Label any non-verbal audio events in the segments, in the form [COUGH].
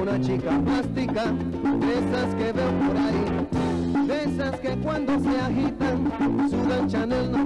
una chica plástica, de esas que veo por ahí, de esas que cuando se agitan sudan Chanel no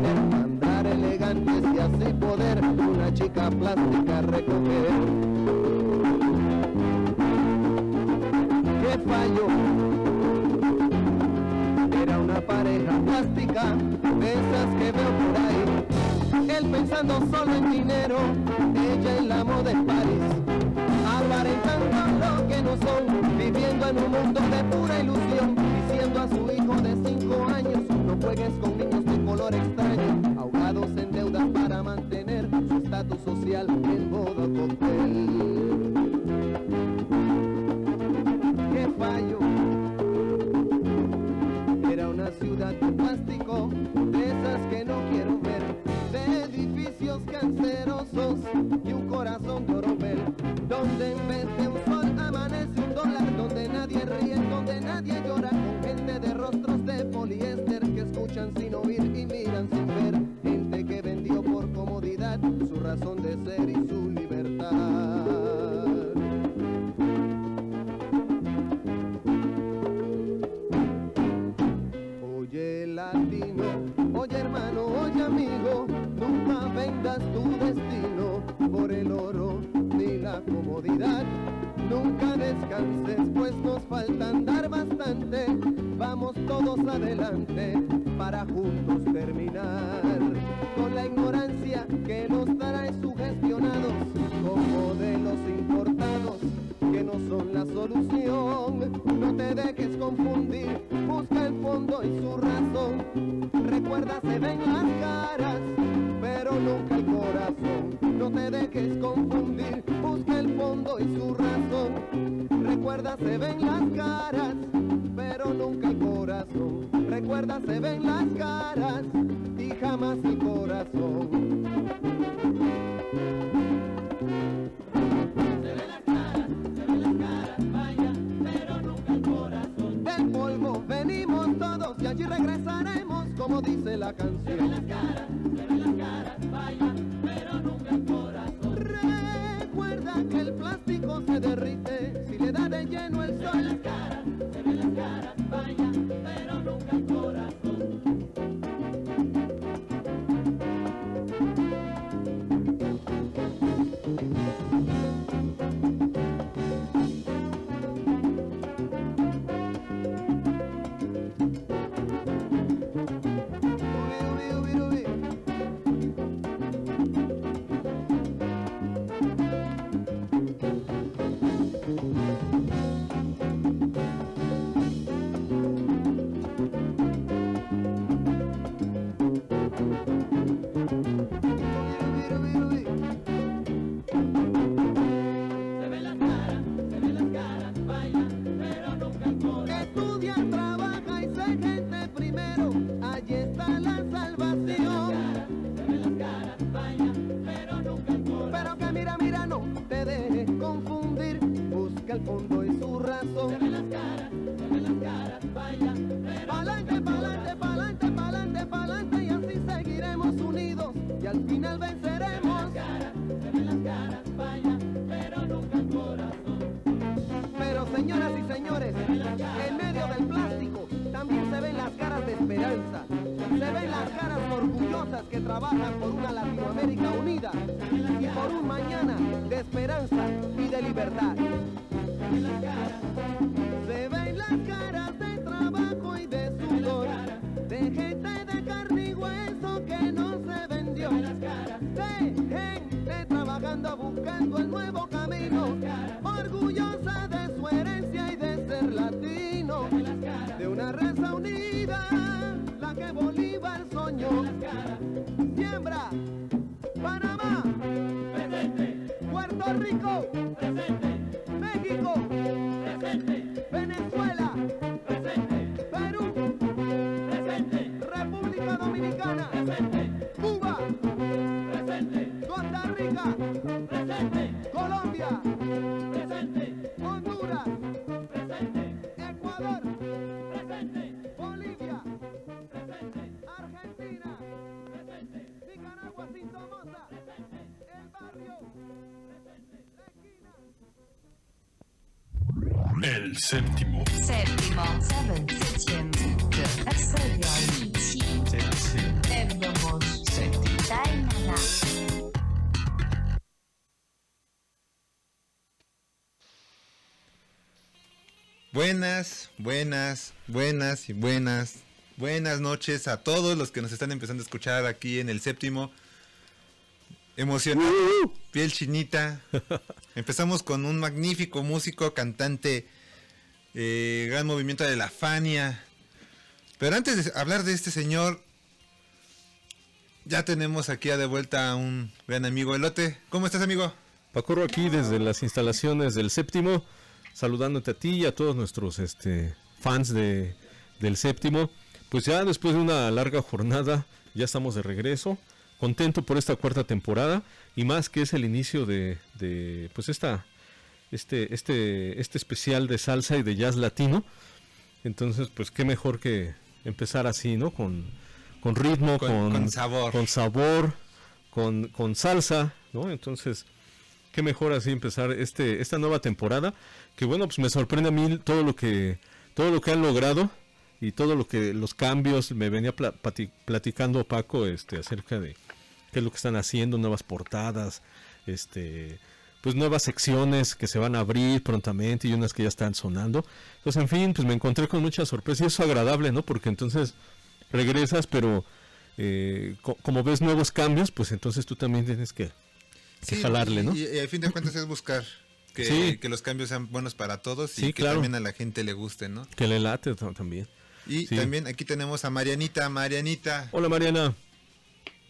esas que veo por ahí. Él pensando solo en dinero, ella en la moda en París aparentando lo que no son, viviendo en un mundo de pura ilusión, diciendo a su hijo de cinco años, no juegues con niños de color extraño, ahogados en deudas para mantener su estatus social en modo cóctel. ¡Qué fallo! Era una ciudad de de esas que no quiero ver, de edificios cancerosos y un corazón de Nunca descanses, pues nos falta andar bastante. Vamos todos adelante para juntos terminar con la ignorancia que nos trae sugestionados con modelos importados que no son la solución. No te dejes confundir, busca el fondo y su razón. Recuerda, se ven las caras, pero nunca el corazón. No te dejes confundir, busca el fondo y su razón. Recuerda, se ven las caras, pero nunca el corazón. Recuerda, se ven las caras y jamás el corazón. Se ven las caras, se ven las caras, vaya, pero nunca el corazón. Del polvo venimos todos y allí regresaremos, como dice la canción. Se ven las caras, se ven las caras, se derrite si le da de lleno el Se ven sol. las caras, se ven las caras, vaya, buscando el nuevo camino, orgullosa de su herencia y de ser latino, de una raza unida, la que Bolívar soñó. Siembra. El séptimo. Séptimo. Seven. Septième. Buenas, buenas, buenas y buenas, buenas noches a todos los que nos están empezando a escuchar aquí en el séptimo. Emocionado, piel chinita. [LAUGHS] Empezamos con un magnífico músico, cantante, eh, gran movimiento de la Fania. Pero antes de hablar de este señor, ya tenemos aquí a de vuelta a un gran amigo Elote. ¿Cómo estás, amigo? Pacorro aquí desde las instalaciones del séptimo, saludándote a ti y a todos nuestros este, fans de, del séptimo. Pues ya después de una larga jornada, ya estamos de regreso. Contento por esta cuarta temporada y más que es el inicio de, de pues esta, este, este, este especial de salsa y de jazz latino. Entonces, pues qué mejor que empezar así, ¿no? Con, con ritmo, Con- con, con sabor. con sabor, con, con salsa, ¿no? Entonces, qué mejor así empezar este esta nueva temporada que bueno pues me sorprende a mí todo lo que todo lo que han logrado y todo lo que los cambios me venía platicando Paco este acerca de qué es lo que están haciendo nuevas portadas este pues nuevas secciones que se van a abrir prontamente y unas que ya están sonando pues en fin pues me encontré con mucha sorpresa y eso es agradable no porque entonces regresas pero eh, co- como ves nuevos cambios pues entonces tú también tienes que que jalarle, ¿no? Y, y al fin de cuentas es buscar que, Sí. que los cambios sean buenos para todos Sí, y que claro. también a la gente le guste, ¿no? Que le late ta- también. Y Sí. también aquí tenemos a Marianita. Marianita, Hola Mariana.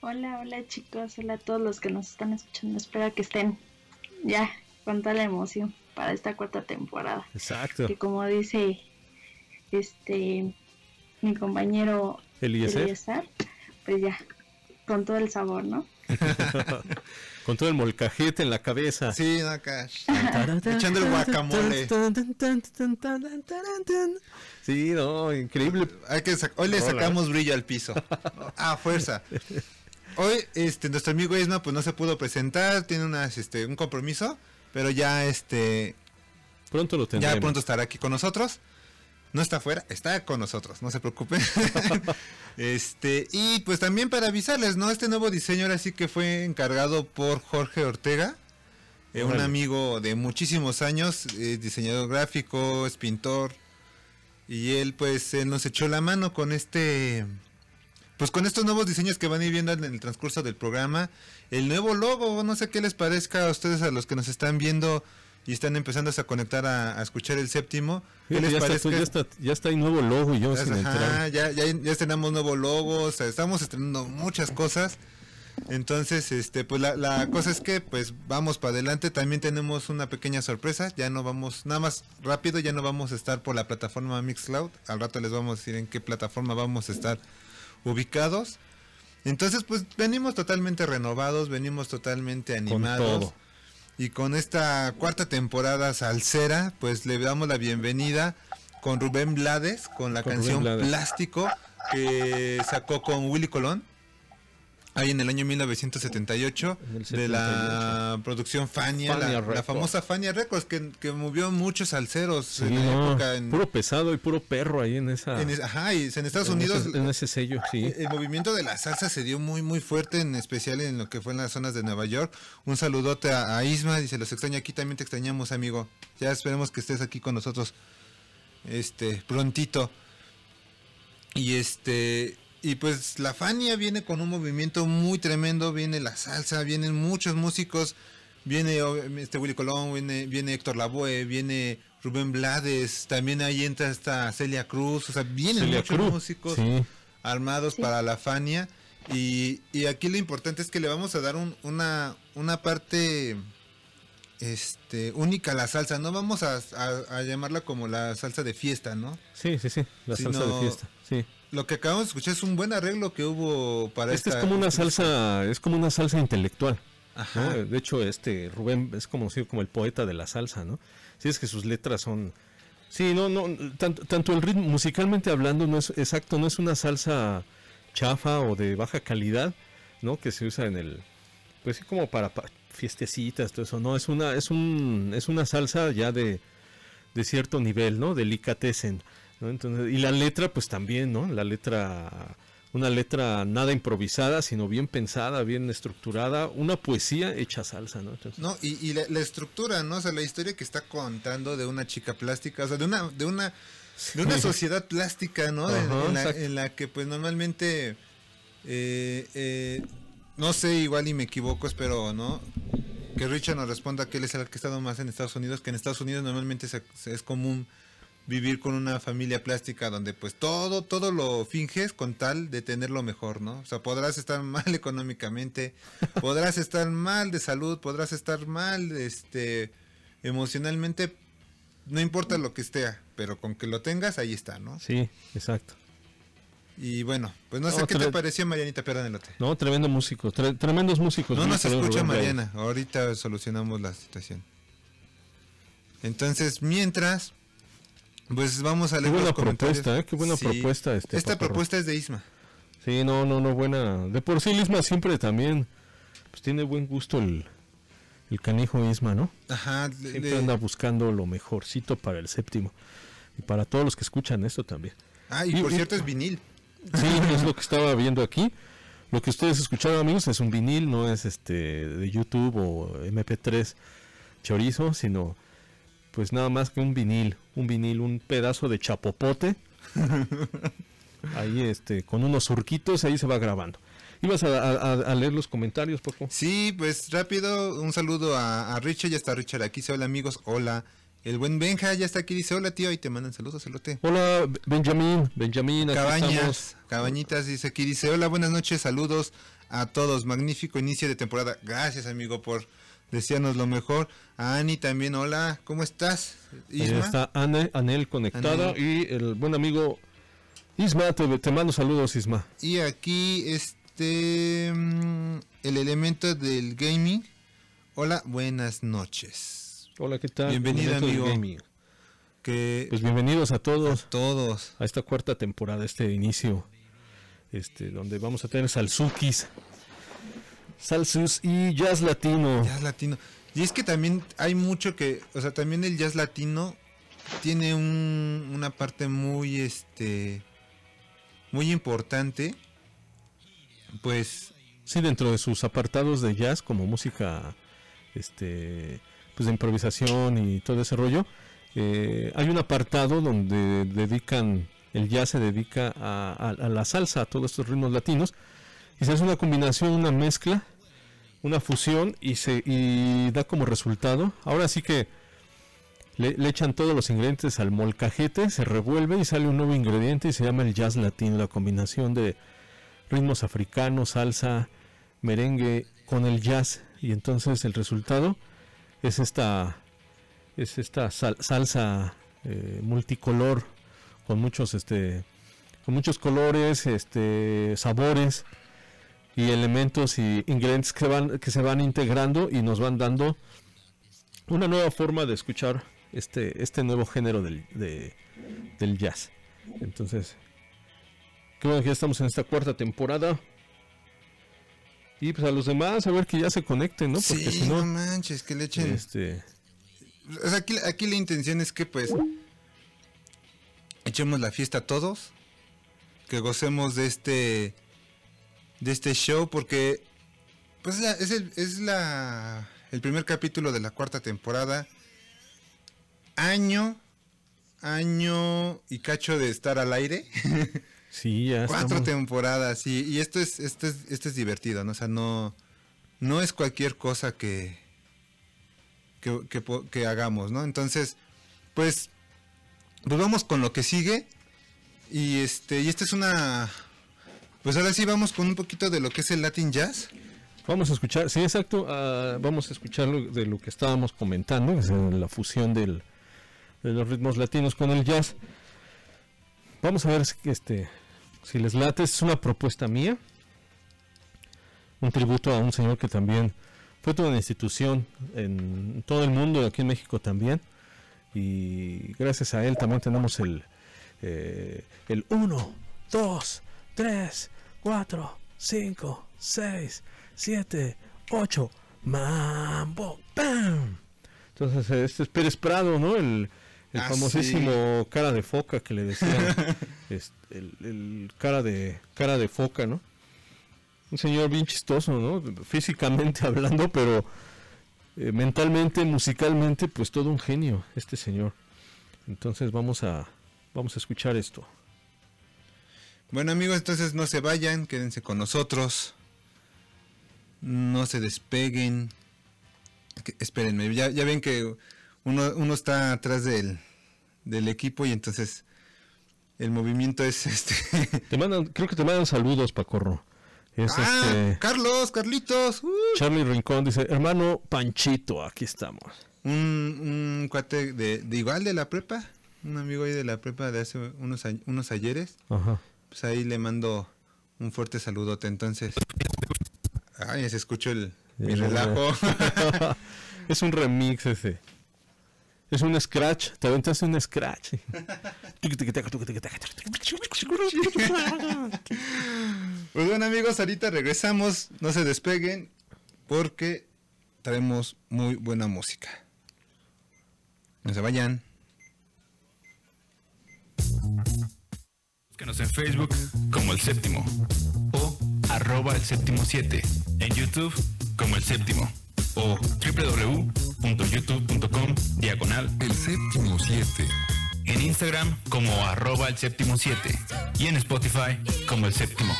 Hola, hola chicos, hola a todos los que nos están escuchando. Espero que estén ya con toda la emoción para esta cuarta temporada. Exacto. Que como dice este mi compañero Eliezer. Pues ya, con todo el sabor, ¿no? [LAUGHS] Con todo el molcajete en la cabeza. sí, no, acá, [LAUGHS] echando el guacamole. Sí, no, increíble. Hay que hoy le sacamos brillo al piso. [LAUGHS] Ah, fuerza. Hoy este nuestro amigo Isma pues no se pudo presentar, tiene unas este un compromiso, pero ya este Pronto lo tendremos. ya pronto estará aquí con nosotros. No está afuera, está con nosotros, no se preocupen. [LAUGHS] este, y pues también para avisarles, ¿no? Este nuevo diseño ahora sí que fue encargado por Jorge Ortega, eh, un amigo de muchísimos años, eh, diseñador gráfico, es pintor. Y él pues eh, nos echó la mano con este pues con estos nuevos diseños que van a ir viendo en el transcurso del programa, el nuevo logo, no sé qué les parezca a ustedes, a los que nos están viendo y están empezando a conectar a, a escuchar el séptimo, ¿qué les ya, parezca? ya, está, ya está ahí nuevo logo y yo sin Ajá, ya, ya, ya estrenamos nuevo logo, o sea, estamos estrenando muchas cosas. Entonces, este, pues la, la cosa es que, pues vamos para adelante. También tenemos una pequeña sorpresa. Ya no vamos, nada más rápido, ya no vamos a estar por la plataforma Mixcloud. Al rato les vamos a decir en qué plataforma vamos a estar ubicados. Entonces, pues venimos totalmente renovados, venimos totalmente animados. todo. Y con esta cuarta temporada salsera, pues le damos la bienvenida con Rubén Blades, con la Con canción. Plástico, que sacó con Willy Colón, ahí en el año 1978, En el de la producción Fania, Fania la, famosa Fania Records, que, que movió muchos salseros Sí, en la no, época. En, puro pesado y puro perro ahí en esa. en es- ajá, y en Estados en Unidos... ese- en ese sello, sí. El movimiento de la salsa se dio muy muy fuerte, en especial en lo que fue en las zonas de Nueva York. Un saludote a, a Isma, dice, los extraño aquí, también te extrañamos, amigo. Ya esperemos que estés aquí con nosotros este prontito. Y este y pues la Fania viene con un movimiento muy tremendo, viene la salsa, vienen muchos músicos, viene este Willy Colón, viene, viene Héctor Lavoe, viene Rubén Blades, también ahí entra esta Celia Cruz, o sea, vienen Celia muchos Cruz, músicos sí. armados para la Fania Y, y aquí lo importante es que le vamos a dar un- una, una parte este, única a la salsa. No vamos a, a- a llamarla como la salsa de fiesta, ¿no? Sí, sí, sí, la salsa de fiesta. Sí. Lo que acabamos de escuchar es un buen arreglo que hubo para Esta esta. es como una salsa, es como una salsa intelectual. De hecho, este Rubén es conocido como el poeta de la salsa, ¿no? Sí, es que sus letras son... Sí, no, no, tanto, tanto el ritmo, musicalmente hablando, no es exacto, no es una salsa chafa o de baja calidad, ¿no? Que se usa en el... Pues sí, como para, pa- fiestecitas, todo eso, no, es una, es un, es una salsa ya de, de cierto nivel, ¿no? Delicatessen, ¿no? Entonces, y la letra, pues también, ¿no? La letra, una letra nada improvisada, sino bien pensada, bien estructurada, una poesía hecha salsa, ¿no? Entonces, No, y, y la, la estructura, ¿no? O sea, la historia que está contando de una chica plástica, o sea, de una, de una, de una sociedad plástica, ¿no? En- Ajá, en, la, exacto. en la que pues normalmente, eh, eh, no sé, igual y me equivoco, espero, ¿no? Que Richard nos responda que él es el que ha estado más en Estados Unidos, que en Estados Unidos normalmente se- se- es común vivir con una familia plástica donde pues todo, todo lo finges con tal de tener lo mejor, ¿no? O sea, podrás estar [LAUGHS] mal económicamente, podrás estar mal de salud, podrás estar mal, este, emocionalmente, no importa lo que esté, pero con que lo tengas, ahí está, ¿no? sí, exacto. Y bueno, pues no sé No, qué te pareció Marianita Perdanelote. No, tremendo músico, tre- tremendos músicos. No nos escucha Rubén. Mariana, ahorita solucionamos la situación. Entonces, mientras, pues vamos a Qué leer buena los comentarios. propuesta, ¿eh? Qué buena propuesta, este, Esta Paparro. propuesta es de Isma. Sí, no, no, no, buena. De por sí, Isma siempre también, pues tiene buen gusto el, el canijo Isma, ¿no? Ajá, le- Siempre le- anda buscando lo mejorcito para el séptimo. Y para todos los que escuchan esto también. Ah, y y- por y- cierto es vinil. Sí, es lo que estaba viendo aquí. Lo que ustedes escucharon, amigos, es un vinil, no es este de YouTube o MP3 chorizo, sino pues nada más que un vinil, un vinil, un pedazo de chapopote. [LAUGHS] ahí este, con unos surquitos, ahí se va grabando. Ibas a, a- a leer los comentarios, poco. Sí, pues rápido, un saludo a, a Richard, ya está Richard aquí, dice hola amigos, hola. El buen Benja ya está aquí, dice hola tío, y te mandan saludos, celote. Hola, Benjamín, Benjamín, aquí estamos. Cabañas, Cabañitas dice aquí, dice hola, buenas noches, saludos a todos, magnífico inicio de temporada. Gracias amigo por desearnos lo mejor. A Ani también, hola, ¿cómo estás? Ahí Isma. está Ane- Anel conectada Anel. y el buen amigo Isma, te, te mando saludos, Isma. Y aquí este mm, el elemento del gaming. Hola, buenas noches. Hola, ¿qué tal? Bienvenido, amigo. Que Pues bienvenidos a todos todos. a esta cuarta temporada, este inicio, este, donde vamos a tener salsukis, salsus y jazz latino. Jazz latino. Y es que también hay mucho que, o sea, también el jazz latino tiene un- una parte muy, este, muy importante. Pues, Sí, dentro de sus apartados de jazz como música, este, pues de improvisación y todo ese rollo, eh, hay un apartado donde dedican, el jazz se dedica a, a- a la salsa, a todos estos ritmos latinos, y se hace una combinación, una mezcla, una fusión y se y da como resultado. Ahora sí que le, echan todos los ingredientes al molcajete, se revuelve y sale un nuevo ingrediente y se llama el jazz latino, la combinación de ritmos africanos, salsa, merengue con el jazz y entonces el resultado es esta es esta sal- salsa eh, multicolor con muchos este con muchos colores, este sabores y elementos y ingredientes que van que se van integrando y nos van dando una nueva forma de escuchar este este nuevo género del, de- del jazz. Entonces, qué bueno que ya estamos en esta cuarta temporada. Y pues a los demás a ver que ya se conecten, ¿no? Porque sí, si no no, manches, que le echen. este, O sea, aquí, aquí la intención es que, pues, echemos la fiesta a todos, que gocemos de este, de este show, porque, pues, la- es, el, es la, el primer capítulo de la cuarta temporada. Año, año y cacho de estar al aire. [LAUGHS] sí, ya Cuatro estamos. temporadas, y, y esto es, esto es, esto es divertido, ¿no? O sea, no, no es cualquier cosa que, que, que que hagamos, ¿no? Entonces, pues, pues vamos con lo que sigue. Y este, y esta es una, Pues ahora sí vamos con un poquito de lo que es el Latin Jazz. Vamos a escuchar, sí, exacto, ah, vamos a escuchar de lo que estábamos comentando, la fusión del, de los ritmos latinos con el jazz. Vamos a ver si, este, si les late, es una propuesta mía, un tributo a un señor que también fue toda una institución en todo el mundo, aquí en México también, y gracias a él también tenemos el, eh, el 1, 2, 3, 4, 5, 6, 7, 8, mambo, ¡pam! Entonces, este es Pérez Prado, ¿no? El, el Ah, famosísimo cara de foca que le decían, [LAUGHS] este, el, el cara de cara de foca, ¿no? Un señor bien chistoso, ¿no? Físicamente [LAUGHS] hablando, pero eh, mentalmente, musicalmente, pues todo un genio, este señor. Entonces vamos a vamos a escuchar esto. Bueno amigos, entonces no se vayan, quédense con nosotros. No se despeguen. Que- espérenme, ya, ya ven que uno, uno está atrás del, del equipo y entonces el movimiento es [LAUGHS] este... Te mandan, creo que te mandan saludos, Pacorro. Es ¡Ah! este Carlos, Carlitos. uh, Charlie Rincón dice, hermano Panchito, aquí estamos. un, un cuate de, de igual de la prepa, un amigo ahí de la prepa de hace unos, unos ayeres. Ajá. Pues ahí le mando un fuerte saludote. Entonces, ay, se escuchó el mi Ya, relajo. [LAUGHS] es un remix ese. Es un scratch, te aventaste un scratch. Pues bueno amigos, ahorita regresamos, no se despeguen porque traemos muy buena música. No se vayan. Búscanos en Facebook como El Séptimo o arroba El Séptimo 7. En YouTube como El Séptimo o www.youtube.com diagonal El Séptimo 7. En Instagram como arroba El Séptimo 7 y en Spotify como El Séptimo.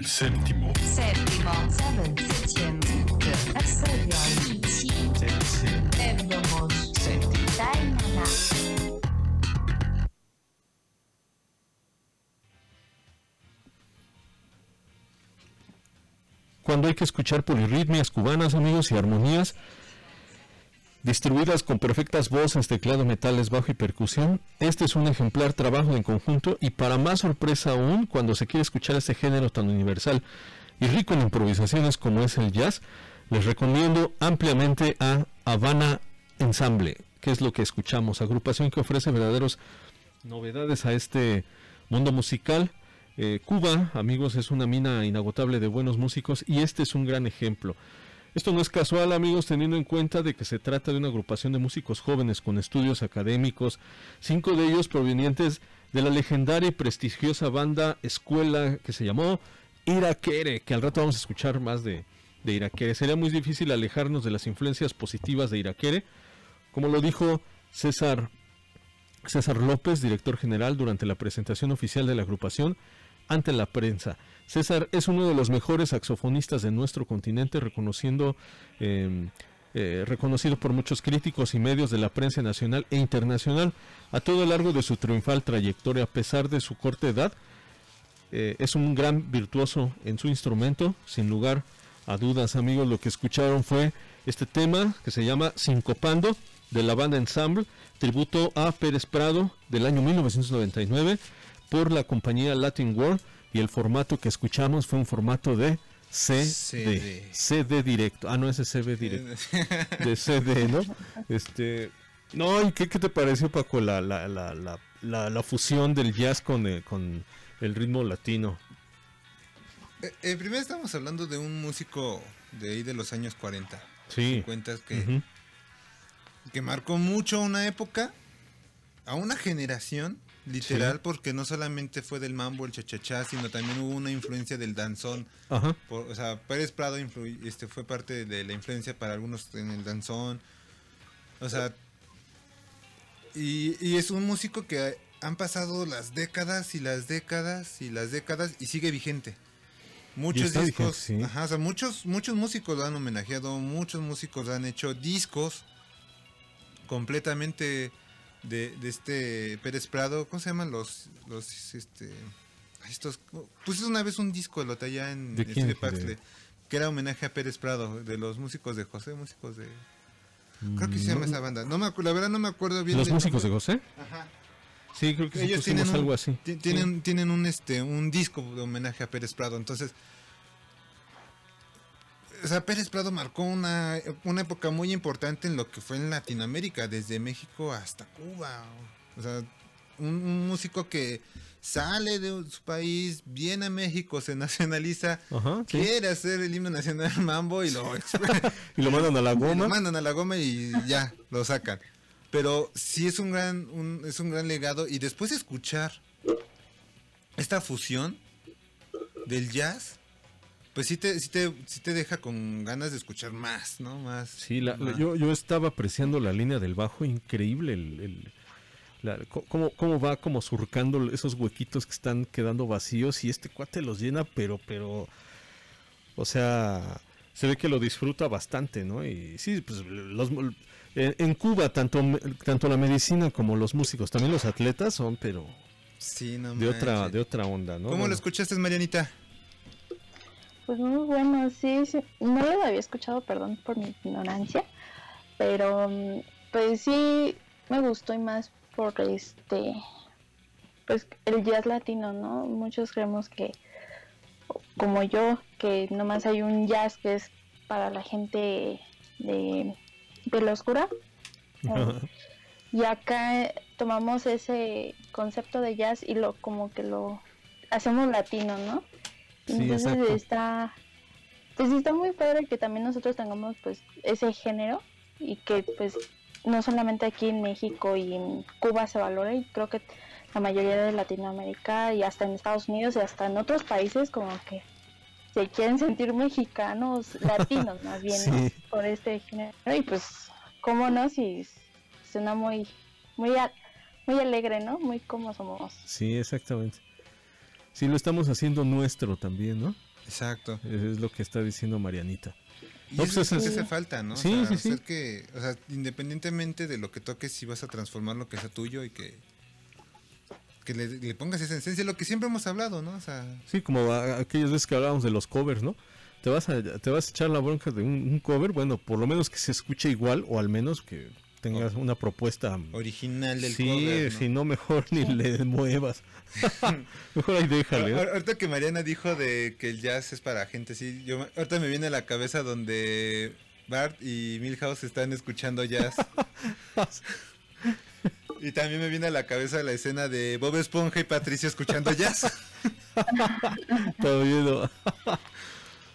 El séptimo. Séptimo. Cuando hay que escuchar polirritmias cubanas, amigos, y armonías distribuidas con perfectas voces, teclado, metales, bajo y percusión, este es un ejemplar trabajo en conjunto y para más sorpresa aún, cuando se quiere escuchar este género tan universal y rico en improvisaciones como es el jazz, les recomiendo ampliamente a Habana Ensemble, que es lo que escuchamos, agrupación que ofrece verdaderos novedades a este mundo musical. Eh, Cuba, amigos, es una mina inagotable de buenos músicos y este es un gran ejemplo. Esto no es casual, amigos, teniendo en cuenta de que se trata de una agrupación de músicos jóvenes con estudios académicos, cinco de ellos provenientes de la legendaria y prestigiosa banda escuela que se llamó Iraquere, que al rato vamos a escuchar más de, de. Sería muy difícil alejarnos de las influencias positivas de Iraquere, como lo dijo César César López, director general, durante la presentación oficial de la agrupación ante la prensa. César es uno de los mejores saxofonistas de nuestro continente, reconociendo, eh, eh, reconocido por muchos críticos y medios de la prensa nacional e internacional a todo largo de su triunfal trayectoria, a pesar de su corta edad. eh, es un gran virtuoso en su instrumento, sin lugar a dudas, amigos. Lo que escucharon fue este tema que se llama Sincopando de la banda Ensemble, tributo a Pérez Prado del año 1999 por la compañía Latin World y el formato que escuchamos fue un formato de CD, CD. CD directo. Ah, no, ese CB directo. [LAUGHS] De CD, ¿no? Este, no, ¿y qué, qué te pareció, Paco, la, la, la, la, fusión del jazz con el, con el ritmo latino? Eh, eh, primero estamos hablando de un músico de ahí de los años 40. Sí. 50 que, que marcó mucho una época, a una generación, literal, Sí. porque no solamente fue del mambo, el chachachá, sino también hubo una influencia del danzón. Ajá. Por- o sea, Pérez Prado este, fue parte de la influencia para algunos en el danzón. O sea, y, y es un músico que han pasado las décadas y las décadas y las décadas y sigue vigente. Muchos discos, vigente, sí. ajá, o sea, muchos, muchos músicos lo han homenajeado, muchos músicos han hecho discos completamente de, de este Pérez Prado. ¿Cómo se llaman los, los este, estos? Pusiste una vez un disco, lo allá en ¿De el quién? Estudio Paxle, De- que era homenaje a Pérez Prado, de los músicos de José, músicos de... Creo que se Mm, llama no- esa banda. No me la verdad no me acuerdo bien. ¿Los del músicos de. José? Ajá. Sí, creo que Ellos tienen un, algo así. ti- tienen, tienen un este un disco de homenaje a Pérez Prado. Entonces, o sea, Pérez Prado marcó una, una época muy importante en lo que fue en Latinoamérica, desde México hasta Cuba. O sea, un, un músico que sale de su país, viene a México, se [LAUGHS] nacionaliza, Ajá, sí. quiere hacer el himno nacional [LAUGHS] mambo y lo [LAUGHS] Y lo mandan a la y lo goma. mandan a la goma y ya, lo sacan. Pero sí es un gran, un- es un gran legado. Y después de escuchar esta fusión del jazz, pues sí te, sí te, sí te deja con ganas de escuchar más, ¿no? Más. Sí, la- más. yo, yo estaba apreciando la línea del bajo, increíble el, el- la- cómo, cómo va como surcando esos huequitos que están quedando vacíos y este cuate los llena, pero, pero, o sea, se ve que lo disfruta bastante, ¿no? Y sí, pues los, en, Cuba tanto, tanto la medicina como los músicos, también los atletas son, pero Sí, no de otra, de otra onda, ¿no? ¿Cómo Bueno, lo escuchaste, Marianita? Pues muy bueno, sí, sí. No lo había escuchado, perdón por mi ignorancia, pero mm, pues sí me gustó y más por este, pues el jazz latino, ¿no? Muchos creemos que, como yo, que nomás hay un jazz que es para la gente de piel oscura. Ajá. [LAUGHS] Y acá tomamos ese concepto de jazz y lo como que lo hacemos latino, ¿no? Entonces está pues está muy padre que también nosotros tengamos pues ese género y que pues no solamente aquí en México y en Cuba se valore y creo que la mayoría de Latinoamérica y hasta en Estados Unidos y hasta en otros países como que se quieren sentir mexicanos, [LAUGHS] latinos más bien, ¿no? Sí. por este género y pues cómo no si suena muy muy muy alegre, ¿no? Muy como somos. Sí, exactamente. Sí, lo estamos haciendo nuestro también, ¿no? Exacto. Es, lo que está diciendo Marianita. Y No, eso pues es lo es- que hace falta, ¿no? O Sí, sea, sí, sí. que, o sea, independientemente de lo que toques, si vas a transformar lo que sea tuyo y que, que le, le pongas esa esencia, lo que siempre hemos hablado, ¿no? O sea, Sí, como a- aquellas veces que hablábamos de los covers, ¿no? Te vas a, te vas a echar la bronca de un, un cover, bueno, por lo menos que se escuche igual o al menos que tengas una propuesta. original del sí, cover, ¿no? si no, mejor ni le [LAUGHS] muevas. [LAUGHS] mejor ahí déjale. Ahor- Ahorita que Mariana dijo de que el jazz es para gente así, yo ahorita me viene a la cabeza donde Bart y Milhouse están escuchando jazz. [LAUGHS] y también me viene a la cabeza la escena de Bob Esponja y Patricia escuchando jazz. Todo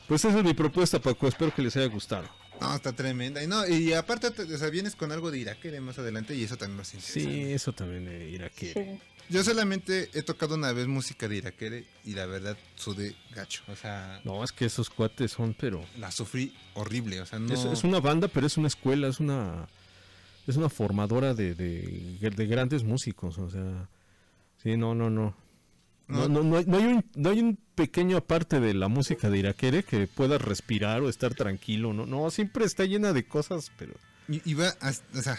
pues esa es mi propuesta, Paco. Espero que les haya gustado. No, está tremenda. Y no, y aparte, te- o sea, vienes con algo de Iraquere más adelante y eso también nos interesa. Sí, eso también aquí. Sí. Yo solamente he tocado una vez música de Iraquere y la verdad sudé gacho. O sea, No, es que esos cuates son, pero... la sufrí horrible. O sea, no. Es, es una banda, pero es una escuela, es una es una formadora de, de, de grandes músicos, o sea, sí, no, no, no. No, no, no, hay, no hay un, no hay un pequeño aparte de la música de Iraquere que pueda respirar o estar tranquilo, no, no, siempre está llena de cosas, pero Y, y va, a- o sea,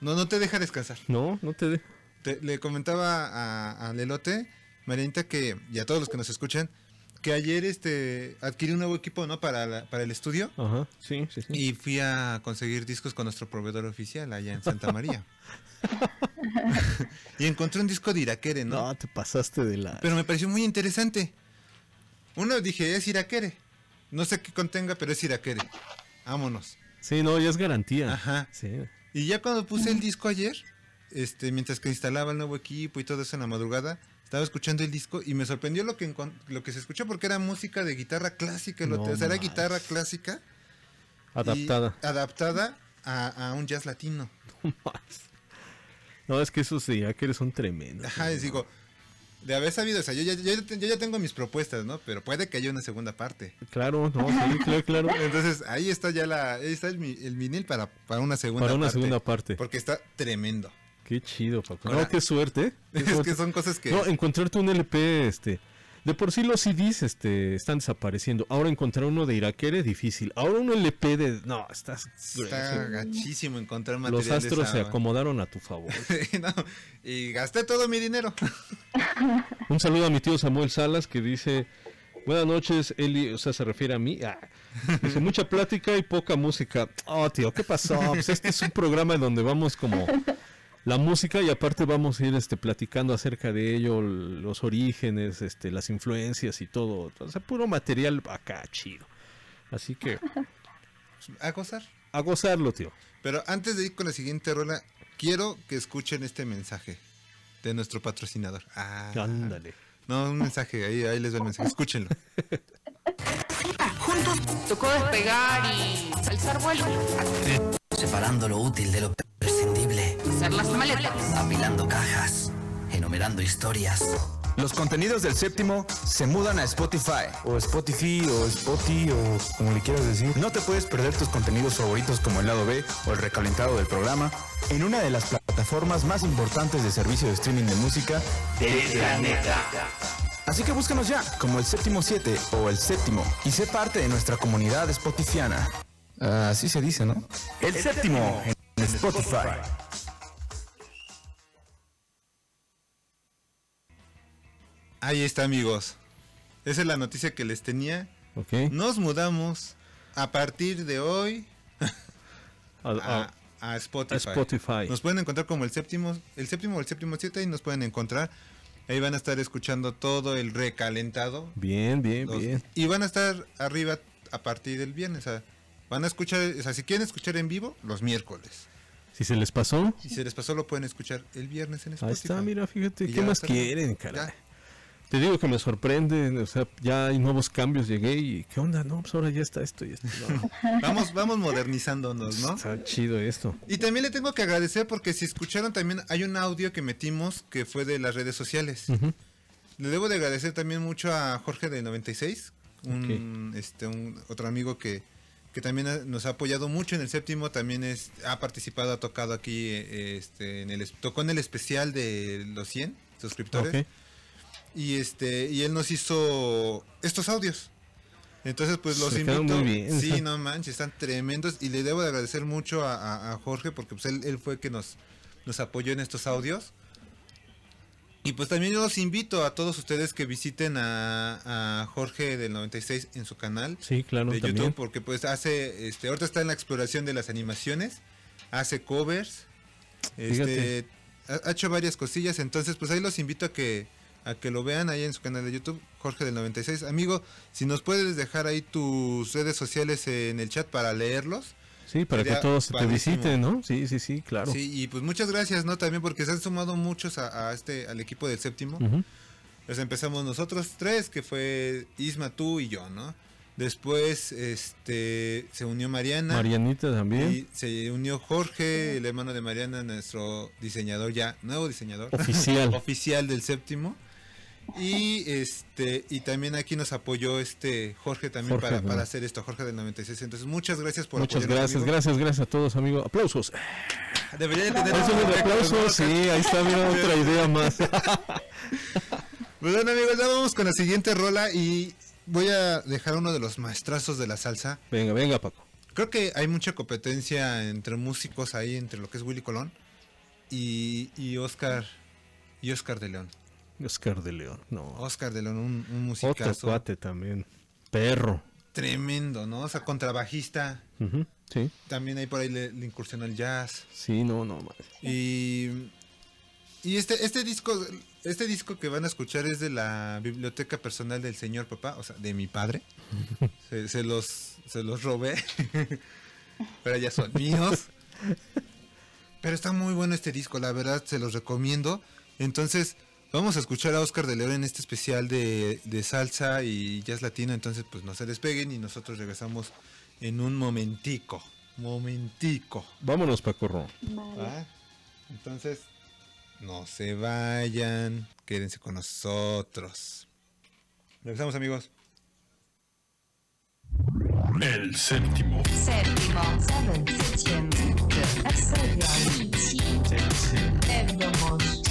no, no te deja descansar. no, no te de... Te- le comentaba a, a Lelote, Marianita, que, y a todos los que nos escuchan, que ayer este adquirí un nuevo equipo, ¿no? Para, la- para el estudio. Ajá, sí, sí, sí. Y fui a conseguir discos con nuestro proveedor oficial allá en Santa María. [LAUGHS] [LAUGHS] y encontré un disco de Iraquere, ¿no? No, te pasaste de la... Pero me pareció muy interesante. Uno dije, es Iraquere. No sé qué contenga, pero es Iraquere. Vámonos. Sí, no, ya es garantía. Ajá. Sí. Y ya cuando puse el disco ayer, este, mientras que instalaba el nuevo equipo y todo eso en la madrugada, estaba escuchando el disco y me sorprendió lo que lo que se escuchó porque era música de guitarra clásica, No o sea, era guitarra clásica Adaptada. Adaptada a, a un jazz latino. [LAUGHS] No, es que esos de que son tremendos. Ajá, y digo, de haber sabido, o sea, yo ya, yo, yo ya tengo mis propuestas, ¿no? Pero puede que haya una segunda parte. Claro, no, sí, [LAUGHS] claro, claro. Entonces, ahí está ya la, ahí está el, el vinil para, para una segunda Para una parte. segunda parte. Porque está tremendo. Qué chido, Paco. Ahora- No, qué suerte. ¿eh? [LAUGHS] Qué Es que son cosas que... No, encontrarte un LP, este... De por sí los CDs este, están desapareciendo. Ahora encontrar uno de Iraquere es difícil. Ahora un LP de... No, estás... Está gachísimo encontrar Los material de astros se acomodaron a tu favor. [LAUGHS] No, y gasté todo mi dinero. [LAUGHS] Un saludo a mi tío Samuel Salas que dice... Buenas noches, Eli, o sea, se refiere a mí. Ah. Dice, [LAUGHS] mucha plática y poca música. Oh, tío, ¿qué pasó? Pues este es un programa en donde vamos como la música y aparte vamos a ir este, platicando acerca de ello, los orígenes, este, las influencias y todo. O sea, puro material acá, chido. Así que A gozar. a gozarlo, tío. Pero antes de ir con la siguiente rola, quiero que escuchen este mensaje de nuestro patrocinador. Ah, Ándale. No, un mensaje, ahí, ahí les va el mensaje, escúchenlo. [LAUGHS] Tocó despegar y alzar vuelo. Separando lo útil de lo Hacer las maletas. apilando cajas, enumerando historias. Los contenidos del séptimo se mudan a Spotify. O Spotify, o Spotify, o como le quieras decir. No te puedes perder tus contenidos favoritos como el lado B o el recalentado del programa en una de las plataformas más importantes de servicio de streaming de música del planeta. Así que búscanos ya como el séptimo 7 o el séptimo y sé parte de nuestra comunidad spotifiana. Así se dice, ¿no? El, séptimo en Spotify. Ahí está, amigos. Esa es la noticia que les tenía. Ok. Nos mudamos a partir de hoy [LAUGHS] A- a- a, a Spotify. a Spotify. Nos pueden encontrar como el séptimo, el séptimo o el séptimo 7 y nos pueden encontrar. Ahí van a estar escuchando todo el recalentado. bien, bien, Los- bien. Y van a estar arriba a partir del viernes. O sea, van a escuchar, o sea, si quieren escuchar en vivo, los miércoles. Si se les pasó, si se les pasó, lo pueden escuchar el viernes en Spotify. Ahí está, mira, fíjate, ¿qué más quieren, caray? Ya. Te digo que me sorprende, o sea, ya hay nuevos cambios, llegué y ¿qué onda? No, pues ahora ya está esto y esto. No, [LAUGHS] Vamos, vamos modernizándonos, ¿no? está chido esto. Y también le tengo que agradecer porque si escucharon también hay un audio que metimos que fue de las redes sociales. Le debo de agradecer también mucho a Jorge de 96, un, este, un otro amigo que, que también ha- nos ha apoyado mucho en el séptimo, también es, ha participado, ha tocado aquí, eh, este, en el, tocó en el especial de los 100 suscriptores. Ok. Y este y él nos hizo estos audios. Entonces, pues los Se invito. muy bien, sí, no manches, están tremendos. Y le debo de agradecer mucho a, a- a Jorge porque pues él, él fue que nos, nos apoyó en estos audios. Y pues también yo los invito a todos ustedes que visiten a, a Jorge del 96 en su canal Sí, claro, de también. YouTube porque pues hace, este, ahorita está en la exploración de las animaciones, hace covers, este, ha hecho varias cosillas, entonces pues ahí los invito a que a que lo vean ahí en su canal de YouTube, Jorge del 96. Amigo, si nos puedes dejar ahí tus redes sociales en el chat para leerlos. Sí, para que todos te visiten, ¿no? Sí, sí, sí, claro. Sí, y pues muchas gracias, ¿no? También porque se han sumado muchos a, a este al equipo del séptimo. Ujú. Pues empezamos nosotros tres, que fue Isma, tú y yo, ¿no? Después este se unió Mariana. Marianita también. Y se unió Jorge, el hermano de Mariana, nuestro diseñador ya, nuevo diseñador. Oficial. [LAUGHS] oficial del séptimo. Y este y también aquí nos apoyó este Jorge también Jorge, para, para hacer esto, Jorge del 96. Entonces, muchas gracias por Muchas gracias, amigo. gracias, gracias a todos, amigos. Aplausos. Debería de tener Eso aplausos, sí, ahí está, mira, otra [LAUGHS] idea más. Pues bueno amigos, ya vamos con la siguiente rola y voy a dejar uno de los maestrazos de la salsa. Venga, venga, Paco. Creo que hay mucha competencia entre músicos ahí, entre lo que es Willy Colón y, y Oscar y Oscar de León. Oscar de León, no. Oscar de León, un, un Otro musicazo cuate también. Perro. tremendo, ¿no? O sea, contrabajista. Sí, También ahí por ahí le, le incursionó el jazz. sí, no, no. madre. Y, y este, este disco, este disco que van a escuchar es de la biblioteca personal del señor papá, o sea, de mi padre. [LAUGHS] Se, se los, se los robé. [LAUGHS] Pero ya son míos. [LAUGHS] Pero está muy bueno este disco, la verdad, se los recomiendo. Entonces, vamos a escuchar a Oscar de León en este especial de, de salsa y jazz latino. Entonces, pues no se despeguen y nosotros regresamos en un momentico. Momentico. Vámonos, Pacorro. ¿va? Entonces, no se vayan. Quédense con nosotros. Regresamos, amigos. El séptimo. Séptimo. Seven. 四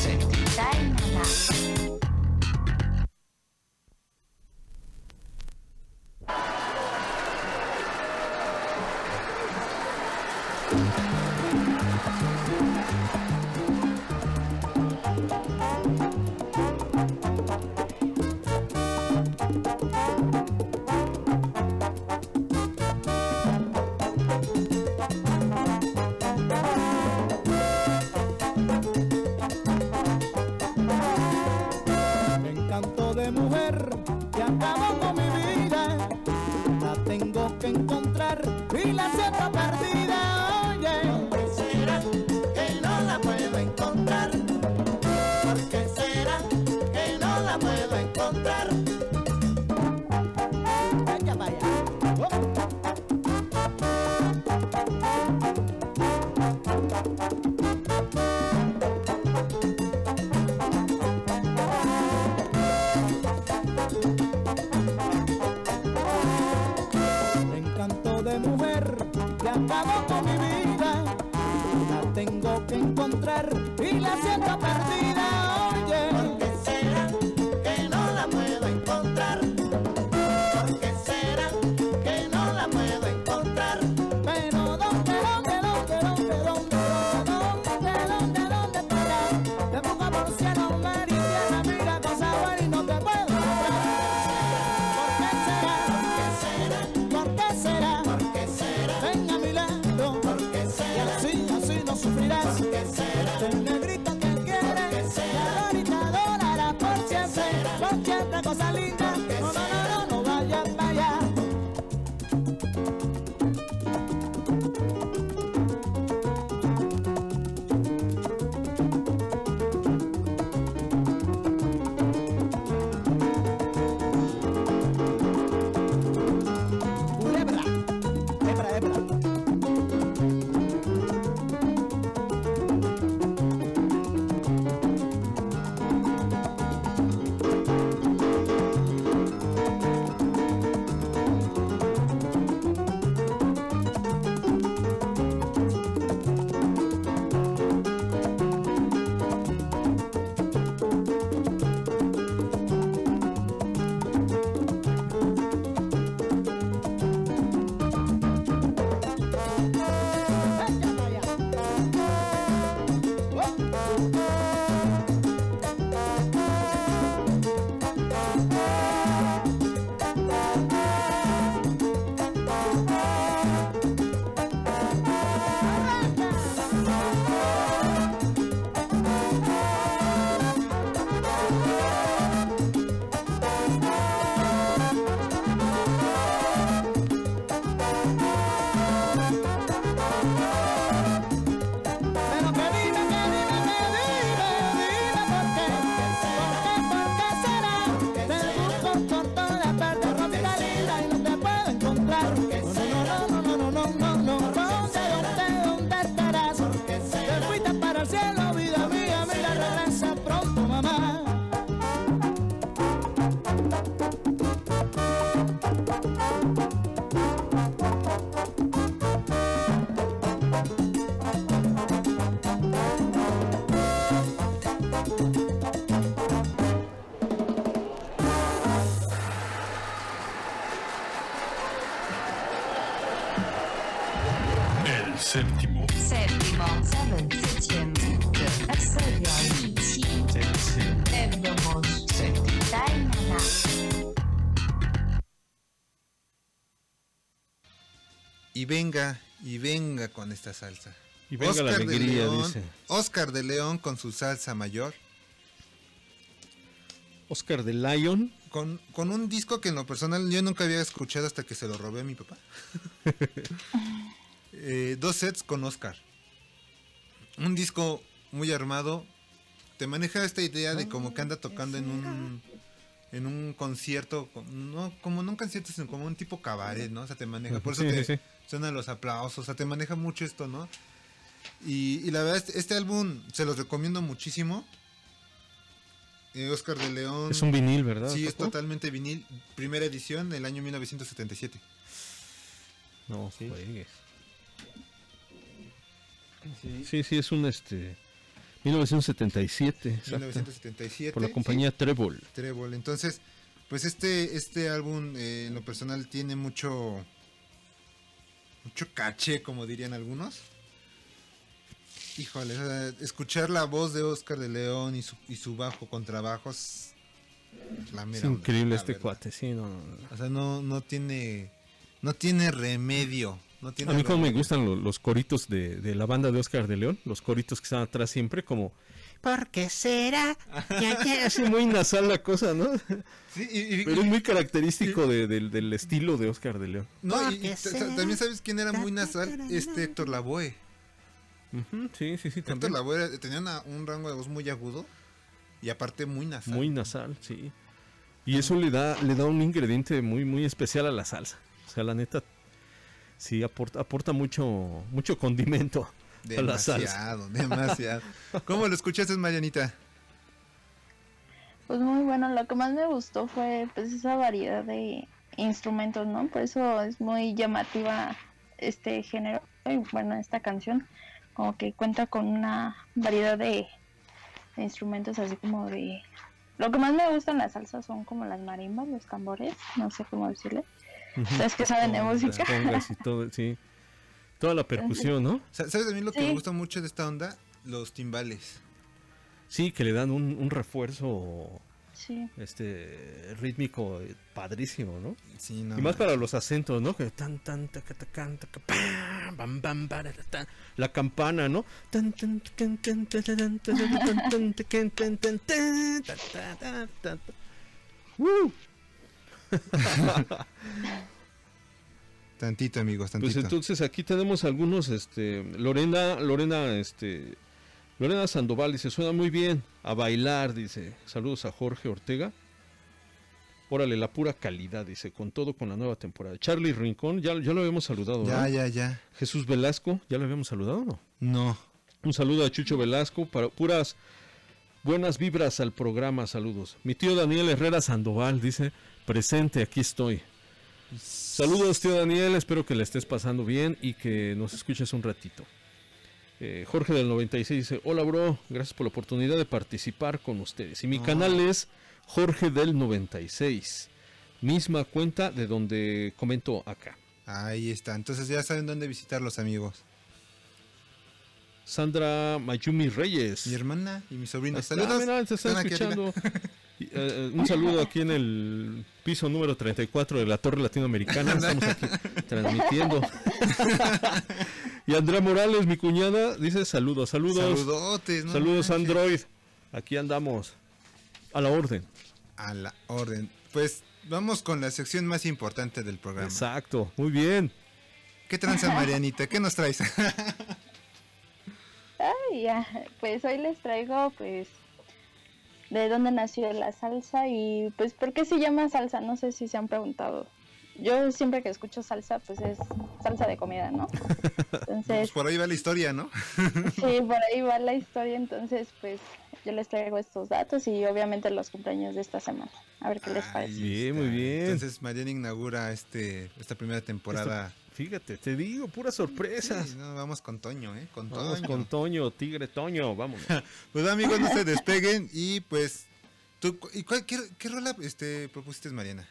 venga, y venga con esta salsa. Y venga la de alegría, León, dice. Oscar de León con su salsa mayor. Oscar de Lion. Con, con un disco que en lo personal yo nunca había escuchado hasta que se lo robé a mi papá. [LAUGHS] [LAUGHS] Eh, dos sets con Oscar. Un disco muy armado. Te maneja esta idea de como que anda tocando en un en un concierto, co- no como no un concierto, sino como un tipo cabaret, ¿no? O sea, te maneja, por eso Sí, te sí. Suenan los aplausos, o sea, te maneja mucho esto, ¿no? Y, y la verdad, este, este álbum se los recomiendo muchísimo. Eh, Oscar de León. Es un vinil, ¿verdad, Sí, es totalmente vinil. Primera edición del año 1977. No, juegues. Sí, sí, es un este 1977, exacto. 1977. Por la sí. compañía Trébol. Trébol. Entonces, pues este, este álbum eh, en lo personal tiene mucho, mucho caché, como dirían algunos. Híjole, escuchar la voz de Oscar de León y su, y su bajo contrabajo es la mera Es increíble este verdad. cuate, sí, no, no, no. O sea, no, no tiene, no tiene remedio. No tiene A mí como me gustan lo- los coritos de, de la banda de Oscar de León, los coritos que están atrás siempre como ¿Por qué será? Ya, ya, [LAUGHS] así muy nasal la cosa, ¿no? Sí, y- y- Pero es muy característico de- del, del estilo de Oscar de León. No, y, y ta- ta- también sabes quién era muy nasal, este Héctor Lavoe. Sí, sí, sí, Héctor también. Lavoe tenía una- un rango de voz muy agudo y aparte muy nasal. Muy nasal, sí. Y eso le da, le da un ingrediente muy, muy especial a la salsa. O sea, la neta, sí aporta, aporta mucho, mucho condimento. Demasiado, demasiado. [LAUGHS] ¿Cómo lo escuchaste, Marianita? Pues muy bueno, lo que más me gustó fue pues esa variedad de instrumentos, ¿no? Por eso es muy llamativa este género, y bueno, esta canción, como que cuenta con una variedad de, de instrumentos así como de... Lo que más me gusta en la salsa son como las marimbas, los tambores, no sé cómo decirle. Ustedes que saben de música. congas y todo, sí. Toda la percusión, ¿no? [LAUGHS] Sa- ¿Sabes a mí lo que Sí. me gusta mucho de esta onda? Los timbales. Sí, que le dan un, un refuerzo Sí. este rítmico padrísimo, ¿no? Sí, no y más para los acentos, ¿no? Que tan tan taca, tacan, taca, pam, bam, bam, bara, tan. la campana, ¿no? Tan, tan, tacan, tan, tan, tan, tan, tan, tan, tacan, tan, [LAUGHS] tan, tan, ta, ta, ta, ta, ta. Tantito, amigos, Pues tantito. entonces aquí tenemos algunos, este, Lorena, Lorena, este, Lorena Sandoval dice, suena muy bien, a bailar, dice, saludos a Jorge Ortega. Órale, la pura calidad, dice, con todo con la nueva temporada. Charlie Rincón, ya, ya lo habíamos saludado, Ya, ¿no? ya, ya. Jesús Velasco, ¿ya lo habíamos saludado o no? No. Un saludo a Chucho Velasco, para puras buenas vibras al programa, saludos. Mi tío Daniel Herrera Sandoval dice, presente, aquí estoy. Saludos, tío Daniel, espero que le estés pasando bien y que nos escuches un ratito. Eh, Jorge del 96 dice, hola bro, gracias por la oportunidad de participar con ustedes. Y mi No. canal es Jorge del 96, misma cuenta de donde comento acá. Ahí está. Entonces ya saben dónde visitarlos, amigos. Sandra Mayumi Reyes. Mi hermana y mi sobrino. Saludos. mira, están Están escuchando. [LAUGHS] Y, eh, un saludo aquí en el piso número 34 de la Torre Latinoamericana. Estamos aquí [LAUGHS] transmitiendo. y Andrea Morales, mi cuñada, dice saludos, saludos. Saludotes, no saludos, manches. Android. Aquí andamos. A la orden. A la orden. Pues vamos con la sección más importante del programa. Exacto, muy bien. ¿Qué tranza, [LAUGHS] Marianita? ¿Qué nos traes? Ay, ya, pues hoy les traigo pues de dónde nació la salsa y pues por qué se llama salsa, no sé si se han preguntado. Yo siempre que escucho salsa pues es salsa de comida, ¿no? [LAUGHS] Pues Entonces, por ahí va la historia, ¿no? sí, por ahí va la historia, entonces pues yo les traigo estos datos y obviamente los cumpleaños de esta semana. A ver qué les parece. Bien, muy bien. Entonces Mariana inaugura este esta primera temporada. Fíjate, te digo, puras sorpresas. Sí, no, vamos con Toño, ¿eh? Con Vamos Toño. con Toño, Tigre Toño, vamos. [LAUGHS] Pues amigos, no se despeguen y pues tú ¿y cuál, qué, qué rola este propusiste, Mariana?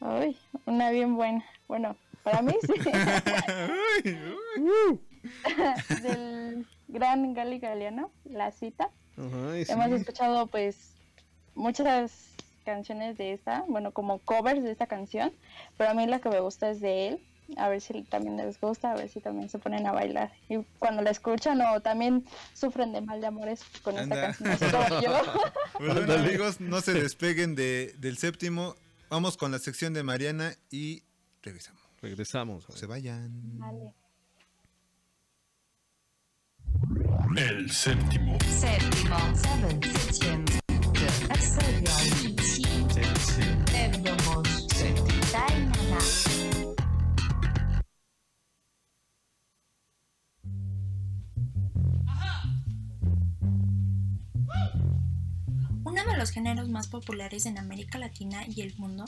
Ay, una bien buena. Bueno, para mí sí. [LAUGHS] [LAUGHS] Del gran Gali Galeano, La Cita. Sí. Hemos escuchado pues muchas canciones de esta, bueno, como covers de esta canción, pero a mí la que me gusta es de él. A ver si también les gusta, a ver si también se ponen a bailar. Y cuando la escuchan o también sufren de mal de amores con Anda. esta canción, yo. Pues [LAUGHS] bueno, amigos, no se despeguen de, del séptimo. Vamos con la sección de Mariana y regresamos. Regresamos. No se vayan. Vale. El séptimo. Séptimo. Seven. Septième. Uno de los géneros más populares en América Latina y el mundo,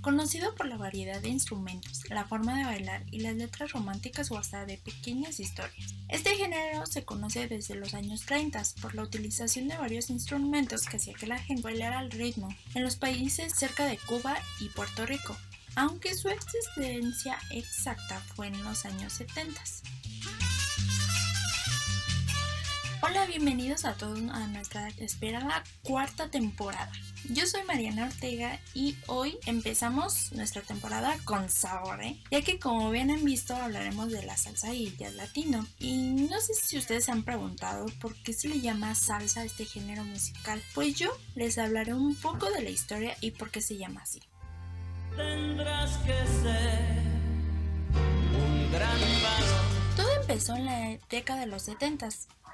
conocido por la variedad de instrumentos, la forma de bailar y las letras románticas o hasta de pequeñas historias. Este género se conoce desde los años 30 por la utilización de varios instrumentos que hacía que la gente bailara al ritmo en los países cerca de Cuba y Puerto Rico, aunque su existencia exacta fue en los años 70. Hola, bienvenidos a todos a nuestra esperada cuarta temporada. Yo soy Mariana Ortega y hoy empezamos nuestra temporada con sabor, ¿eh? ya que como bien han visto hablaremos de la salsa y el jazz latino. Y no sé si ustedes se han preguntado por qué se le llama salsa a este género musical. Pues yo les hablaré un poco de la historia y por qué se llama así. Tendrás que ser un gran. Todo empezó en la década de los 70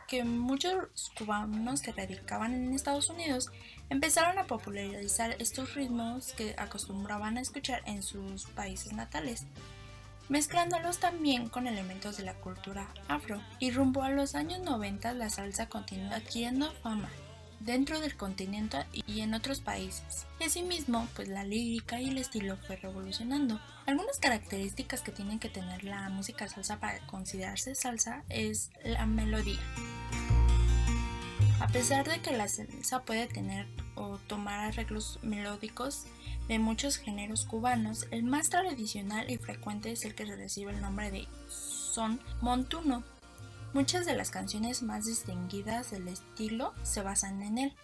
que muchos cubanos que radicaban en Estados Unidos empezaron a popularizar estos ritmos que acostumbraban a escuchar en sus países natales, mezclándolos también con elementos de la cultura afro. Y rumbo a los años 90 la salsa continuó adquiriendo fama dentro del continente y en otros países. Y asimismo, pues la lírica y el estilo fue revolucionando. Algunas características que tienen que tener la música salsa para considerarse salsa es la melodía. A pesar de que la salsa puede tener o tomar arreglos melódicos de muchos géneros cubanos, el más tradicional y frecuente es el que recibe el nombre de son montuno. Muchas de las canciones más distinguidas del estilo se basan en él.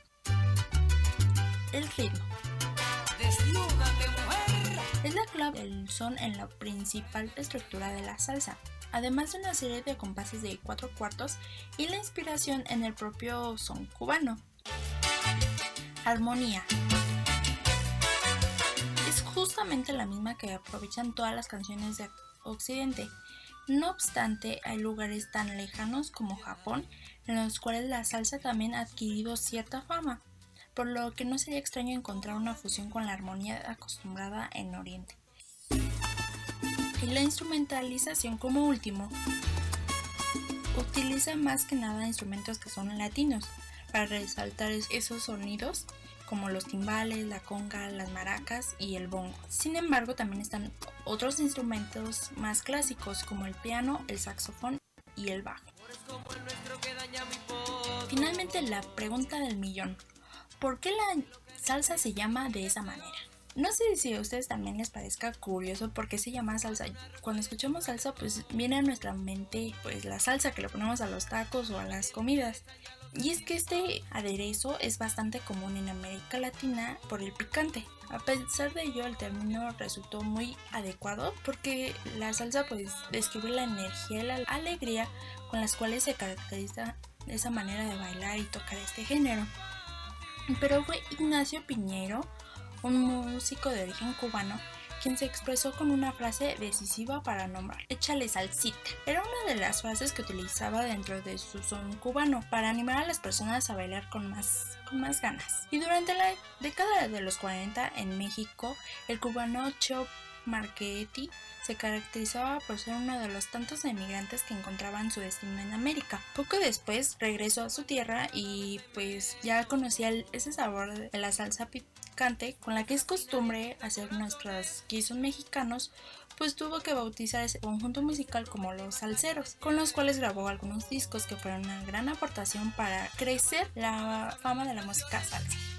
El ritmo. Es la clave del son en la principal estructura de la salsa además de una serie de compases de cuatro cuartos y la inspiración en el propio son cubano. Armonía. Es justamente la misma que aprovechan todas las canciones de Occidente. No obstante, hay lugares tan lejanos como Japón en los cuales la salsa también ha adquirido cierta fama, por lo que no sería extraño encontrar una fusión con la armonía acostumbrada en Oriente y la instrumentalización como último. Utiliza más que nada instrumentos que son latinos para resaltar esos sonidos como los timbales, la conga, las maracas y el bongo. Sin embargo, también están otros instrumentos más clásicos como el piano, el saxofón y el bajo. Finalmente, la pregunta del millón. ¿Por qué la salsa se llama de esa manera? No sé si a ustedes también les parezca curioso por qué se llama salsa. Cuando escuchamos salsa, pues viene a nuestra mente pues la salsa que le ponemos a los tacos o a las comidas. Y es que este aderezo es bastante común en América Latina por el picante. A pesar de ello, el término resultó muy adecuado porque la salsa pues describe la energía y la alegría con las cuales se caracteriza esa manera de bailar y tocar este género. Pero fue Ignacio Piñero un músico de origen cubano, quien se expresó con una frase decisiva para nombrar, échale salsita. Era una de las frases que utilizaba dentro de su son cubano para animar a las personas a bailar con más, con más ganas. Y durante la década de los 40 en México, el cubano Chop Marchetti se caracterizaba por ser uno de los tantos emigrantes que encontraban su destino en América. Poco después regresó a su tierra y pues ya conocía ese sabor de la salsa picante con la que es costumbre hacer nuestros guisos mexicanos pues tuvo que bautizar ese conjunto musical como los salseros, con los cuales grabó algunos discos que fueron una gran aportación para crecer la fama de la música salsa.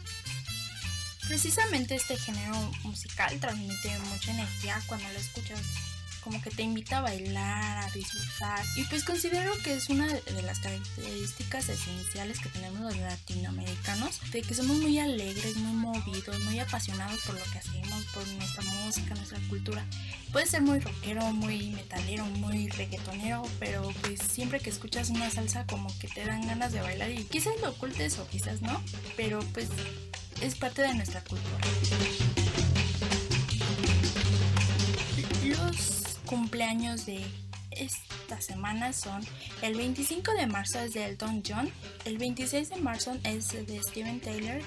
Precisamente este género musical transmite mucha energía cuando lo escuchas como que te invita a bailar, a disfrutar. Y pues considero que es una de las características esenciales que tenemos los latinoamericanos, de que somos muy alegres, muy movidos, muy apasionados por lo que hacemos, por nuestra música, nuestra cultura. Puede ser muy rockero, muy metalero, muy reggaetonero, pero pues siempre que escuchas una salsa como que te dan ganas de bailar y quizás lo ocultes o quizás no, pero pues es parte de nuestra cultura. Los cumpleaños de esta semana son el 25 de marzo es de Elton John, el 26 de marzo es de Steven Taylor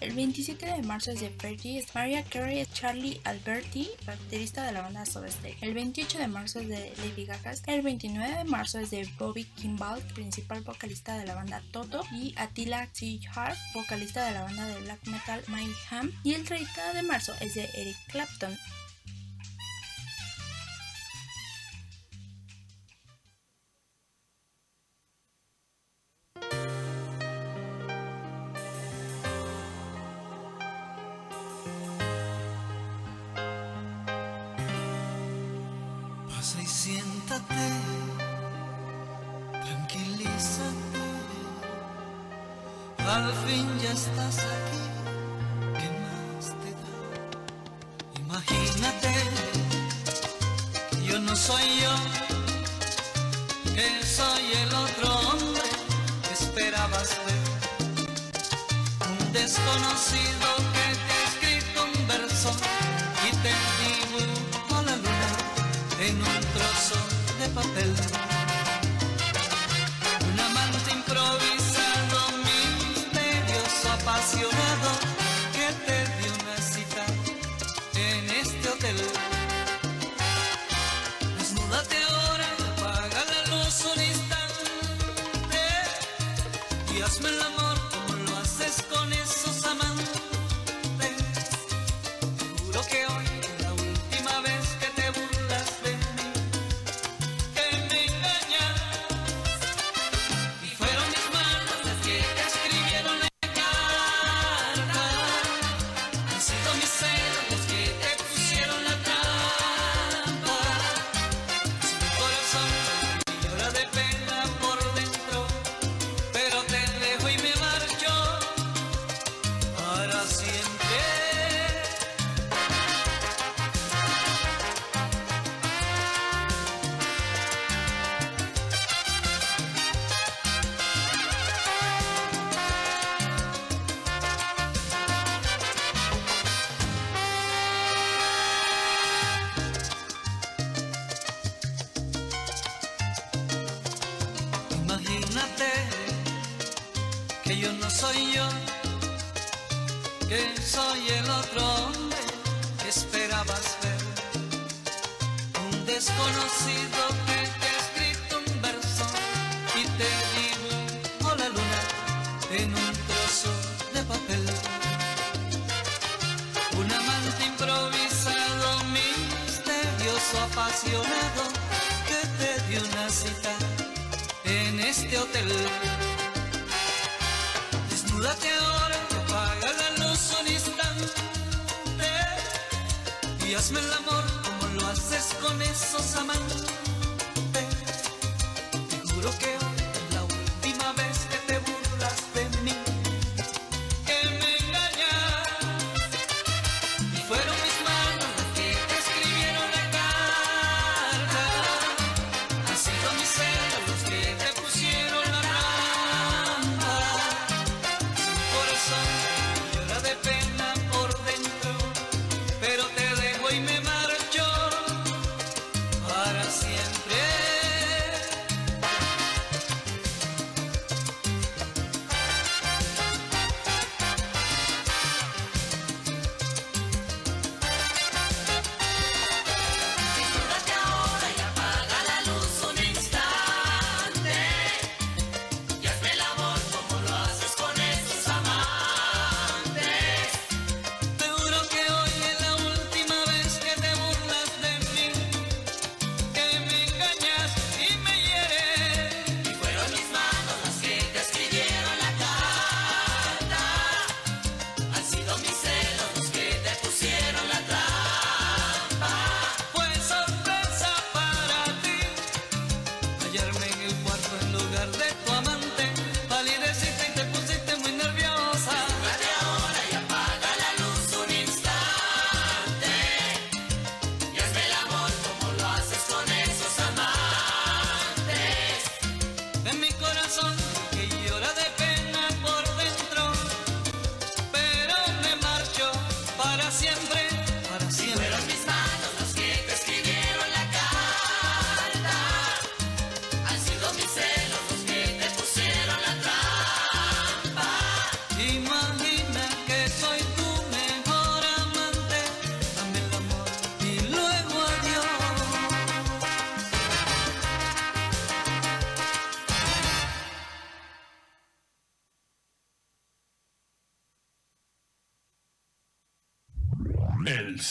El 27 de marzo es de Fergie, Mariah Carey, Charlie Alberti, baterista de la banda Soda Stereo. El 28 de marzo es de Lady Gaga. El 29 de marzo es de Bobby Kimball, principal vocalista de la banda Toto, y Attila Hart, vocalista de la banda de black metal Mayhem. Y el 30 de marzo es de Eric Clapton. Al fin ya estás aquí, ¿qué más te da? Imagínate que yo no soy yo, que soy el otro hombre que esperabas ver. Un desconocido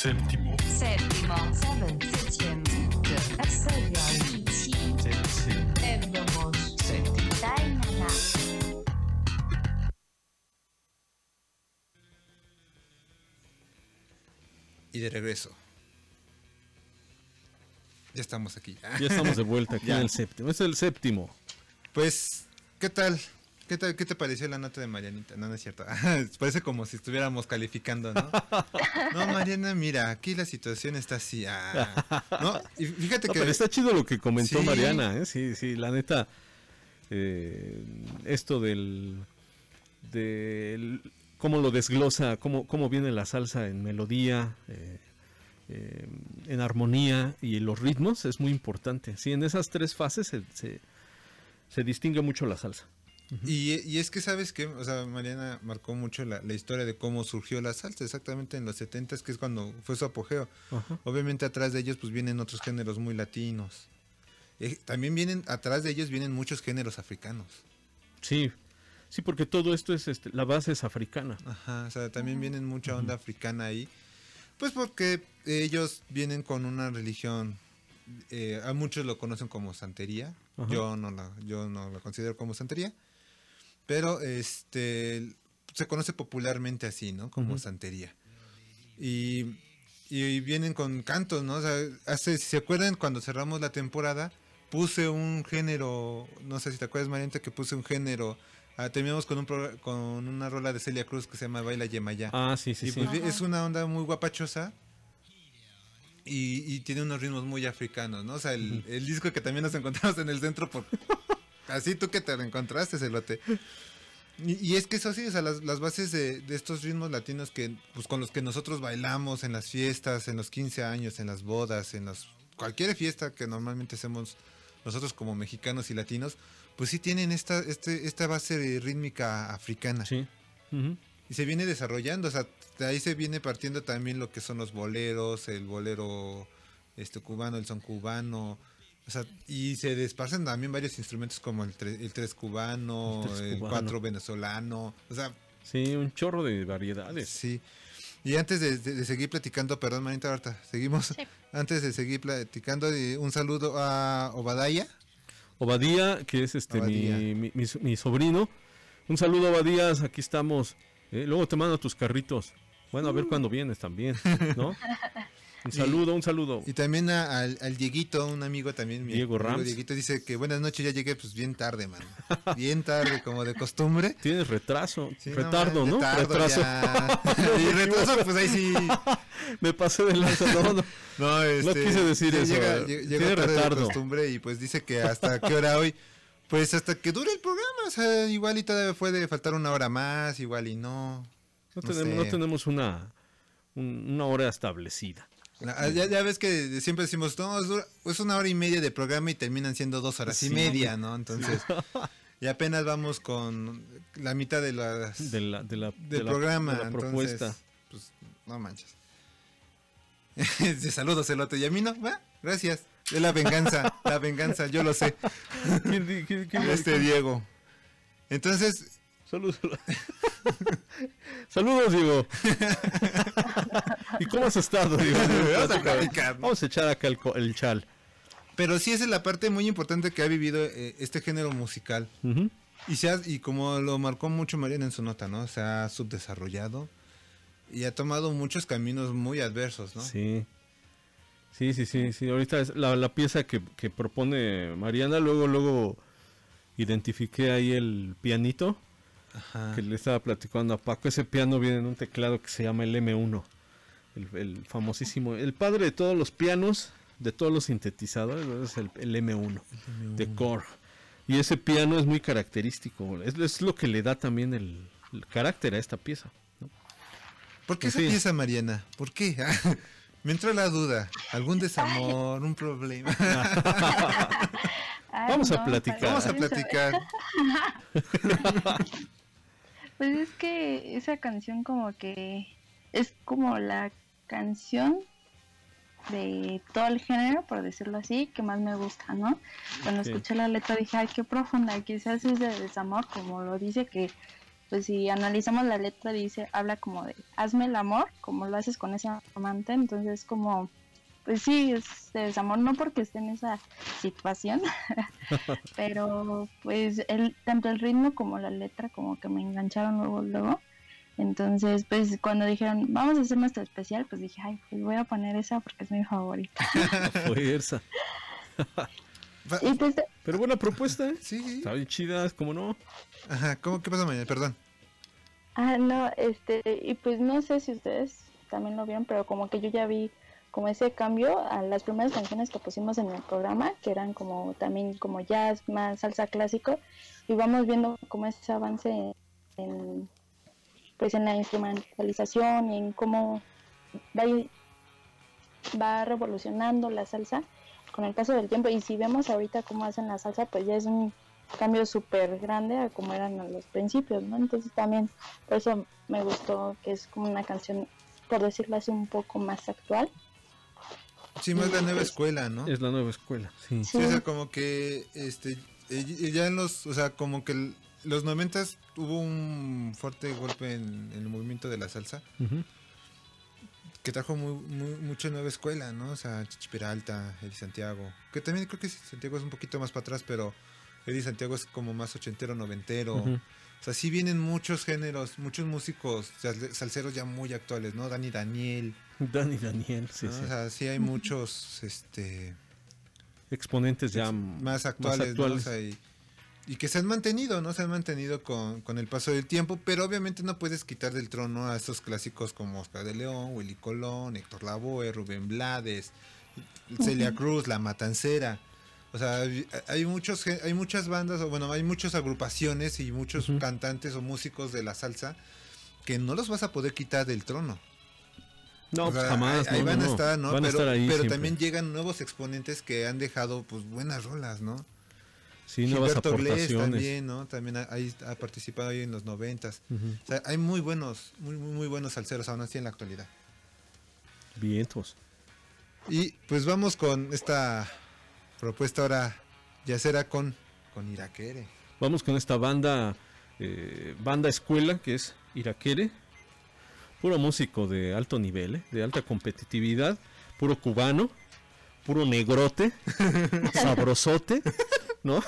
第七。Y de regreso. Ya estamos aquí. Ya estamos de vuelta aquí [LAUGHS] Ya. en el séptimo. Es el séptimo. Pues, ¿qué tal? ¿Qué tal? ¿Qué te pareció la nota de Marianita? No, no es cierto. [LAUGHS] Parece como si estuviéramos calificando, ¿no? [LAUGHS] No, Mariana, mira, aquí la situación está así. ah. No, y fíjate No, que... pero está chido lo que comentó Sí. Mariana, ¿eh? Sí, sí, la neta. eh, esto del. del cómo lo desglosa, cómo, cómo viene la salsa en melodía, eh, eh, en armonía y en los ritmos es muy importante. Sí, en esas tres fases se, se, se distingue mucho la salsa. Y, y es que sabes que, o sea, Mariana marcó mucho la, la historia de cómo surgió la salsa, exactamente en los 70 que es cuando fue su apogeo. Obviamente atrás de ellos pues vienen otros géneros muy latinos. Eh, también vienen, atrás de ellos vienen muchos géneros africanos. Sí, sí, porque todo esto es, este, la base es africana. Ajá, o sea, también vienen mucha onda africana ahí. Pues porque ellos vienen con una religión, eh, a muchos lo conocen como santería. Ajá. Yo no la, yo no la considero como santería. Pero este se conoce popularmente así, ¿no? Como santería. Y, y vienen con cantos, ¿no? O sea, hace, si se acuerdan, cuando cerramos la temporada, puse un género, no sé si te acuerdas, Mariante, que puse un género. ah, terminamos con, un progr- con una rola de Celia Cruz que se llama Baila Yemayá. Ah, sí, sí, Y sí. pues, es una onda muy guapachosa. Y, y tiene unos ritmos muy africanos, ¿no? O sea, el, el disco que también nos encontramos en el centro, por, así tú que te lo encontraste, Celote. Y, y es que eso sí, o sea, las, las bases de, de estos ritmos latinos que, pues, con los que nosotros bailamos en las fiestas, en los 15 años, en las bodas, en las, cualquier fiesta que normalmente hacemos nosotros como mexicanos y latinos, pues sí tienen esta, este, esta base rítmica africana. Sí. Y se viene desarrollando, o sea, de ahí se viene partiendo también lo que son los boleros, el bolero este cubano, el son cubano, o sea, y se desparcen también varios instrumentos como el, tre- el tres cubano, El tres el, cuatro venezolano, o sea, Sí, un chorro de variedades. sí. Y antes de, de- de seguir platicando, perdón, manita, ahorita seguimos. [LAUGHS] Antes de seguir platicando, un saludo a Obadaya. Obadía, que es este mi, mi, mi- mi sobrino. Un saludo, Obadías, aquí estamos. Eh, luego te mando tus carritos. Bueno, a ver cuándo vienes también, ¿no? [LAUGHS] Un saludo, un saludo. Y también a- al, al Dieguito, un amigo también. mi Diego Rams. Dieguito dice que buenas noches, ya llegué pues bien tarde, man. [LAUGHS] Bien tarde, como de costumbre. Tienes retraso, Sí, retardo, man, ¿no? retardo retraso. [LAUGHS] y retraso, pues ahí sí. [LAUGHS] Me pasé de lanza, no, no. No, este, quise decir eso. Llega, Tiene tarde de retardo. costumbre y pues dice que hasta qué hora hoy. Pues hasta que dure el programa, o sea, igual y todavía puede faltar una hora más, igual y no. No, No tenemos, no tenemos una, un- una hora establecida. La- Ya, ya ves que siempre decimos, no, es, dura- es una hora y media de programa y terminan siendo dos horas y Sí, media, hombre. ¿no? Entonces, y apenas vamos con la mitad de las De la, de la, del de la- programa. de la entonces, propuesta. pues, no manches. [LAUGHS] De saludos, Celote. Y a mí no, va, gracias. Es la venganza, la venganza, yo lo sé. [LAUGHS] ¿Quién di- quién- quién- Este Diego. Entonces, Saludos. Saludos, Diego. [LAUGHS] ¿Y cómo has estado, Diego? Vamos a platicar, ¿no? Vamos a echar acá el, co- el chal. pero sí esa es la parte muy importante que ha vivido eh, este género musical. Y, se ha- y como lo marcó mucho Mariana en su nota, ¿no? Se ha subdesarrollado y ha tomado muchos caminos muy adversos, ¿no? Sí. Sí, sí, sí, sí. Ahorita es la, la pieza que, que propone Mariana, luego, luego identifiqué ahí el pianito Ajá. que le estaba platicando a Paco. Ese piano viene en un teclado que se llama el M1, el, el famosísimo, el padre de todos los pianos, de todos los sintetizadores, es el, el M1, de Core. Y ese piano es muy característico, es, es lo que le da también el, el carácter a esta pieza. ¿no? ¿Por qué En esa fin. pieza, Mariana? ¿Por qué? [LAUGHS] Me entró la duda. ¿Algún desamor? ¿Un problema? [LAUGHS] [LAUGHS] Ay, Vamos a platicar. Vamos a platicar. Pues es que esa canción como que es como la canción de todo el género, por decirlo así, que más me gusta, ¿no? Cuando escuché la letra dije, ay, qué profunda, quizás es de desamor, como lo dice, que pues si analizamos la letra dice, habla como de, hazme el amor, como lo haces con ese amante, entonces como, pues sí, es de desamor, no porque esté en esa situación, [LAUGHS] pero pues el, tanto el ritmo como la letra como que me engancharon luego, luego. Entonces, pues cuando dijeron, vamos a hacer nuestro especial, pues dije, ay, pues voy a poner esa porque es mi favorita. [LAUGHS] Fuerza. [LAUGHS] y pues, Pero buena propuesta, ¿eh? Sí. Está bien chida, ¿cómo no? Ajá, ¿cómo, ¿qué pasa mañana? Perdón. ah, no, este, y pues no sé si ustedes también lo vieron, pero como que yo ya vi como ese cambio a las primeras canciones que pusimos en el programa, que eran como también como jazz, más salsa clásico, y vamos viendo como ese avance en, pues en la instrumentalización y en cómo va, va revolucionando la salsa con el paso del tiempo y si vemos ahorita cómo hacen la salsa pues ya es un cambio súper grande a como eran a los principios, ¿no? Entonces también por eso me gustó que es como una canción, por decirlo así, un poco más actual. Sí, más la nueva escuela, ¿no? Es la nueva escuela, sí. Sí, o sea, como que este ya en los, o sea, como que los noventas hubo un fuerte golpe en, en el movimiento de la salsa que trajo muy, muy- mucha nueva escuela, ¿no? O sea, Chichi Peralta, Eddie Santiago, que también creo que Santiago es un poquito más para atrás, pero Eddie Santiago es como más ochentero, noventero. Ujú. O sea, sí vienen muchos géneros, muchos músicos sal- salseros ya muy actuales, ¿no? Dani Daniel. Dani Daniel, sí, ¿no? sí. O sea, sí hay muchos, este... Exponentes ya más actuales, ¿no? O sea, y, y que se han mantenido, ¿no? Se han mantenido con, con el paso del tiempo, pero obviamente no puedes quitar del trono a estos clásicos como Oscar de León, Willy Colón, Héctor Lavoe, Rubén Blades, Celia. Cruz, La Matancera. O sea, hay- muchos hay muchas bandas, o bueno, hay muchas agrupaciones y muchos cantantes o músicos de la salsa que no los vas a poder quitar del trono. No, O pues jamás, Ahí, no, van no, a estar, ¿no? Van a pero estar ahí pero siempre. también llegan nuevos exponentes que han dejado pues buenas rolas, ¿no? Sí, Gilberto aportaciones. también, ¿no? También ha, ha participado ahí en los noventas. O sea, hay muy buenos, muy, muy, muy buenos salseros aún así en la actualidad. Vientos. Y pues vamos con esta propuesta ahora, ya será con, con Iraquere. Vamos con esta banda, eh, banda escuela que es Iraquere. Puro músico de alto nivel, ¿eh? de alta competitividad. Puro cubano. Puro negrote. [LAUGHS] sabrosote. ¿No?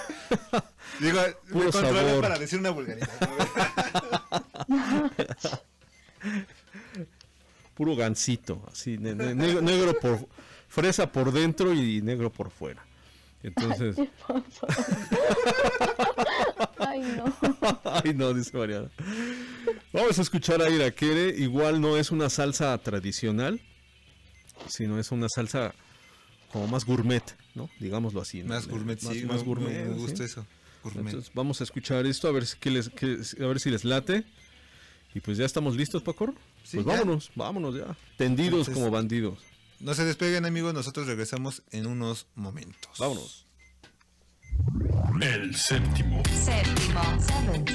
Digo, Puro me controlé sabor. para decir una vulgaridad. [LAUGHS] Puro gansito. Así, ne- ne- negro, negro por. Fresa por dentro y negro por fuera. Entonces. Ay, no. [LAUGHS] Ay, no, dice Mariana. Vamos a escuchar a Iraquere. Igual no es una salsa tradicional, sino es una salsa como más gourmet, ¿no? Digámoslo así. ¿no? Más gourmet, más, sí, más me- gourmet. me gusta ¿sí? eso, gourmet. Entonces, vamos a escuchar esto, a ver si, les, qué- a ver si les late. Y pues ya estamos listos, Paco. Sí, pues ya. vámonos, vámonos ya. Tendidos Entonces- como bandidos. No se despeguen amigos, nosotros regresamos en unos momentos. Vámonos. El séptimo. Séptimo, seven,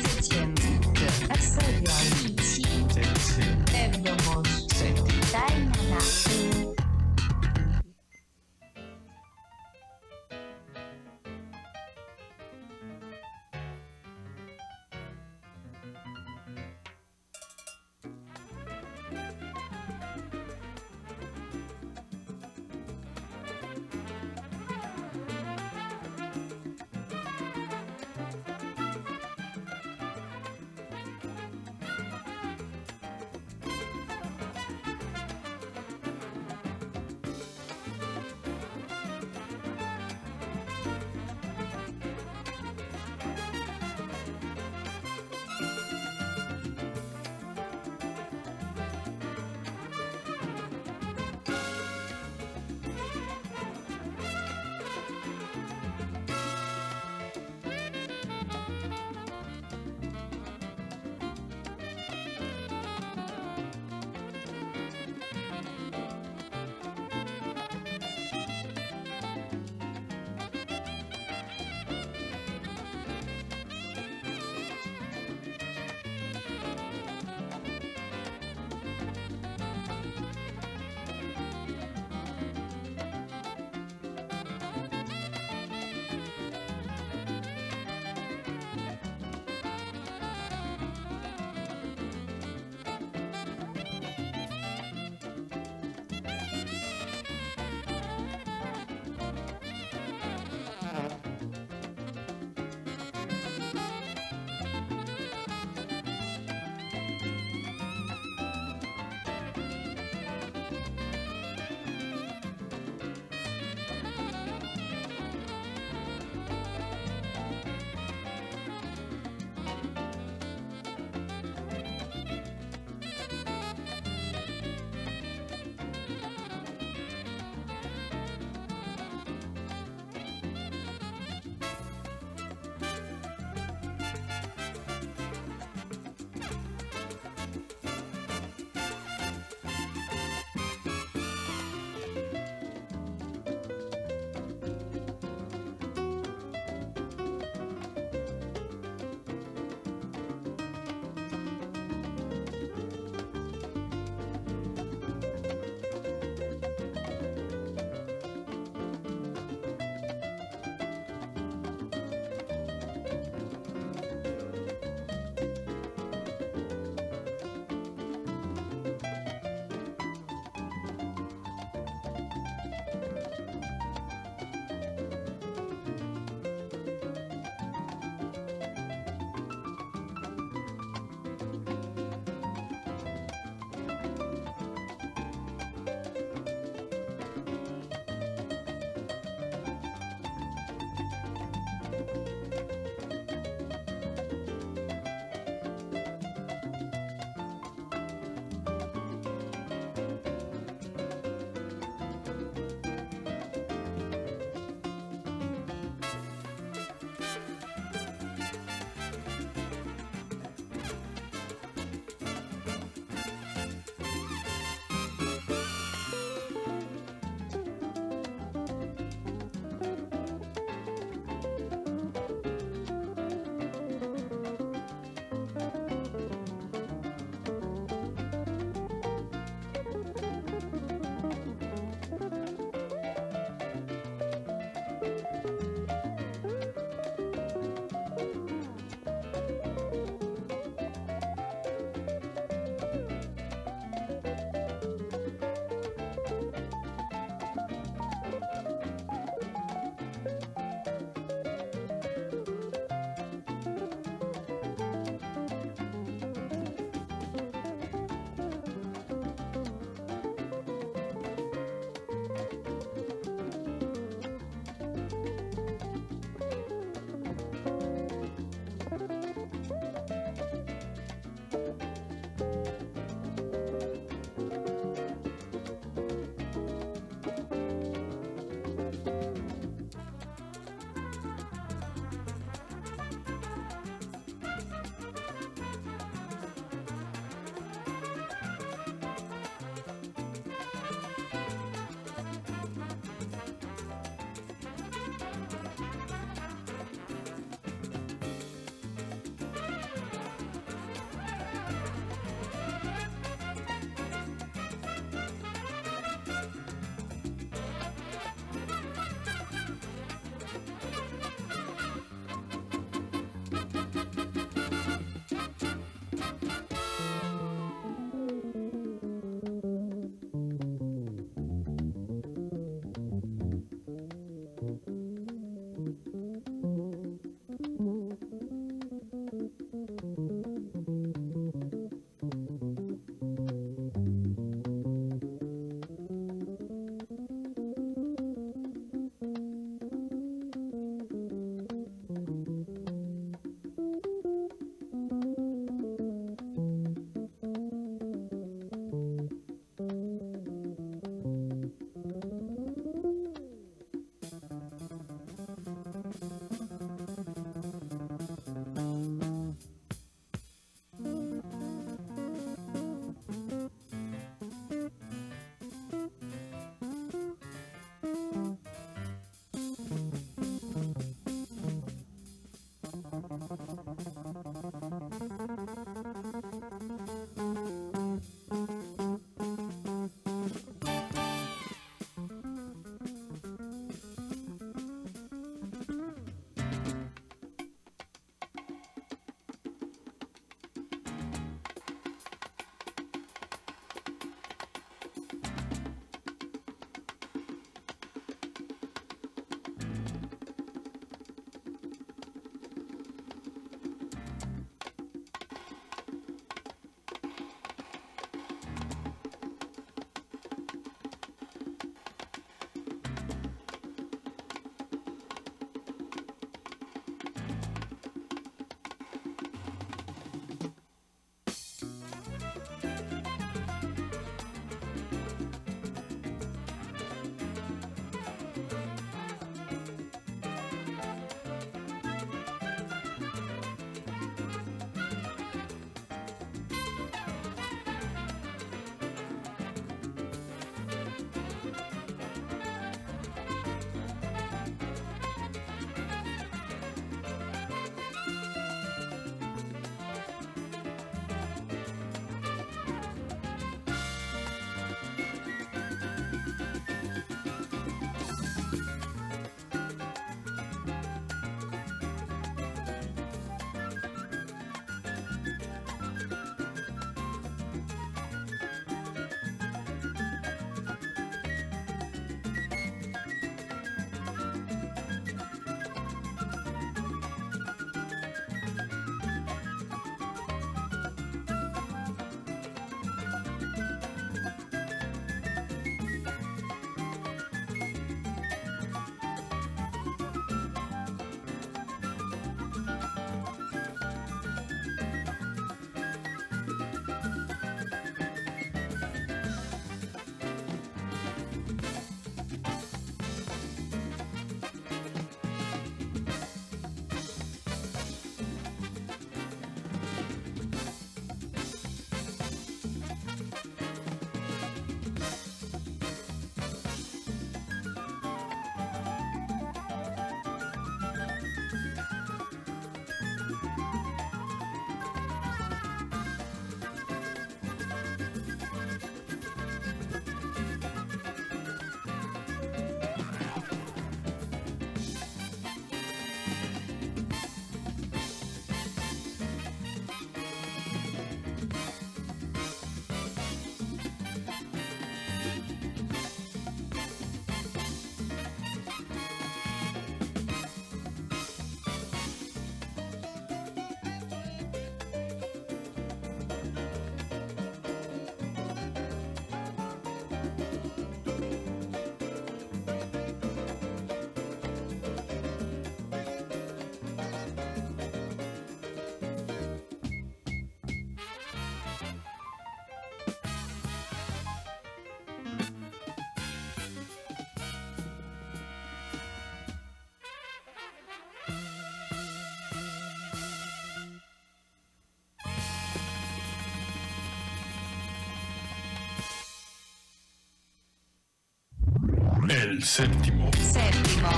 El séptimo. Séptimo.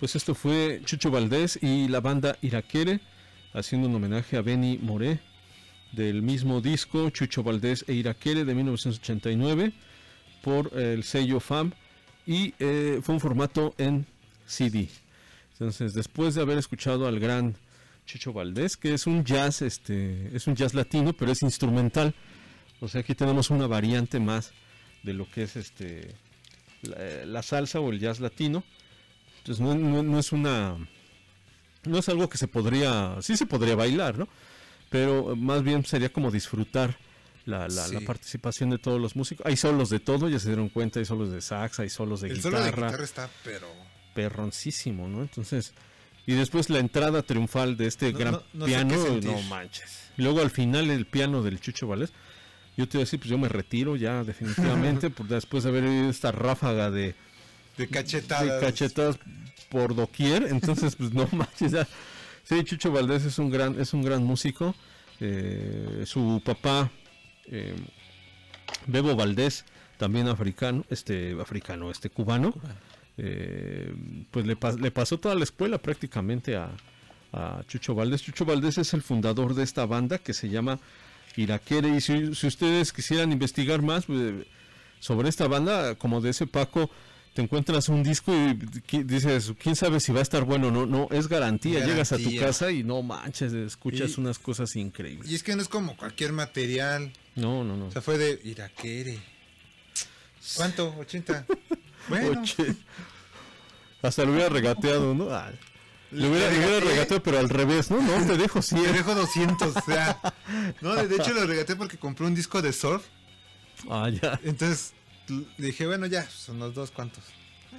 Pues esto fue Chucho Valdés y la banda Irakere haciendo un homenaje a Benny Moré del mismo disco Chucho Valdés e Irakere de 1989 por el sello FAM y eh, fue un formato en CD. Entonces, después de haber escuchado al gran Chucho Valdés, que es un jazz, este, es un jazz latino, pero es instrumental. O sea, aquí tenemos una variante más de lo que es este la, la salsa o el jazz latino. Entonces no, no- no es una no es algo que se podría, sí se podría bailar, ¿no? Pero más bien sería como disfrutar la, la, la Sí. participación de todos los músicos. Hay solos de todo, ya se dieron cuenta, hay solos de sax, hay solos de El guitarra. solo de guitarra está, pero. Perroncísimo, ¿no? Entonces, y después la entrada triunfal de este No- gran no- no sé piano, no manches. Y luego al final el piano del Chucho Valdés. Yo te iba a decir, pues yo me retiro ya definitivamente, [LAUGHS] por después de haber oído esta ráfaga de, De cachetadas. de cachetadas por doquier, entonces pues no [LAUGHS] manches. ya. Sí, Chucho Valdés es un gran, es un gran músico. eh, su papá, eh, Bebo Valdés, también africano, este africano, este cubano, eh, pues le, pas- le pasó toda la escuela prácticamente a, a Chucho Valdés. Chucho Valdés es el fundador de esta banda que se llama Iraquere. Y si, si ustedes quisieran investigar más pues, sobre esta banda, como de ese Paco, te encuentras un disco y dices, quién sabe si va a estar bueno o no. No, es garantía. Llegas a tu casa y no manches, escuchas Y- unas cosas increíbles. Y es que no es como cualquier material. No, no, no. O sea, fue de Iraquere. ¿Cuánto? 80. [LAUGHS] Bueno. Oye, hasta lo hubiera regateado, ¿no? Ah, le hubiera, le hubiera regateé. regateado, pero al revés, ¿no? No, te dejo 100. Te dejo 200. O sea, no, de hecho lo regateé porque compré un disco de surf. Ah, ya. Entonces dije, bueno, ya, son los dos, ¿cuántos?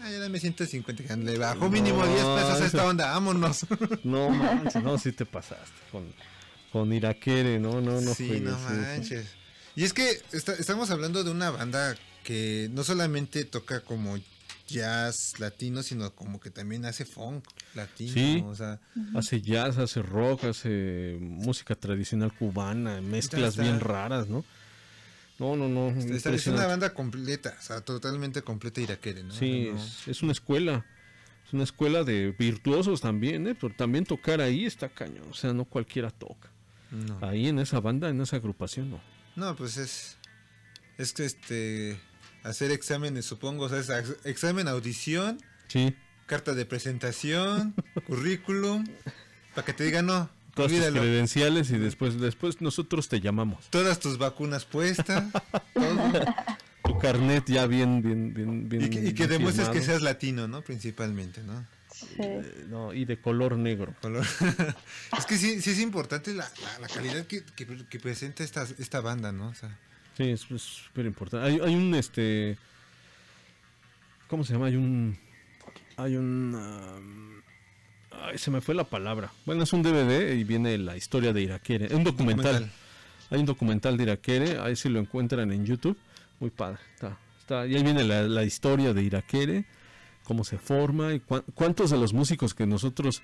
Ah, ya dame 150. ya Le bajó mínimo 10 pesos a esta onda, vámonos. [LAUGHS] No manches, no, sí te pasaste con, con Iraquere, no, no, no. sí, no manches. Y es que esta- estamos hablando de una banda que no solamente toca como jazz latino, sino como que también hace funk latino. Sí, O sea, hace jazz, hace rock, hace música tradicional cubana, mezclas está. bien raras, ¿no? No, no, no. Esta- es una banda completa, o sea, totalmente completa iraquere, ¿no? Sí, no- es, es una escuela. Es una escuela de virtuosos también, ¿eh? Pero también tocar ahí está cañón. O sea, no cualquiera toca. No. Ahí en esa banda, en esa agrupación, no. No, pues es. Es que este. Hacer exámenes, supongo. O sea, es ex- examen, audición, Sí. carta de presentación, [LAUGHS] currículum. Para que te digan, no, Todas tus olvídalo. credenciales y después, después nosotros te llamamos. Todas tus vacunas puestas. [LAUGHS] todo. Tu carnet ya bien, bien, bien, bien. Y que, y que bien demuestres que seas latino, ¿no? Principalmente, ¿no? Eh, no, y de color negro. Color. [LAUGHS] es que sí, sí es importante la, la- la calidad que, que- que presenta esta, esta banda, ¿no? O sea, Sí, es súper importante. Hay, hay un, este... ¿Cómo se llama? Hay un... Hay un... um, ay, se me fue la palabra. Bueno, es un DVD y viene la historia de Iraquere. Es un documental. Documental. Hay un documental de Iraquere. Ahí si lo encuentran en YouTube. Muy padre. Está, está. Y ahí viene la, la historia de Iraquere. Cómo se forma. Y cuán- cuántos de los músicos que nosotros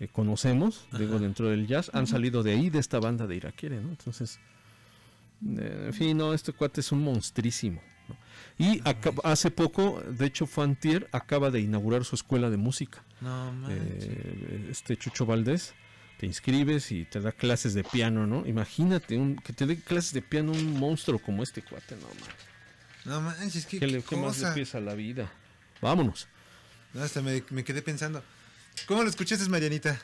eh, conocemos, digo, dentro del jazz, han salido de ahí, de esta banda de Iraquere, ¿no? Entonces... Eh, En fin, no, este cuate es un monstrísimo. ¿no? Y hace poco, de hecho, Fantier acaba de inaugurar su escuela de música. no Eh, este Chucho Valdés, te inscribes y te da clases de piano, ¿no? Imagínate un, que te dé clases de piano un monstruo como este cuate, no man. no manches, qué, ¿Qué, le, qué más le cosa. pides a la vida? Vámonos. No, hasta me, me quedé pensando. ¿Cómo lo escuchaste, Marianita?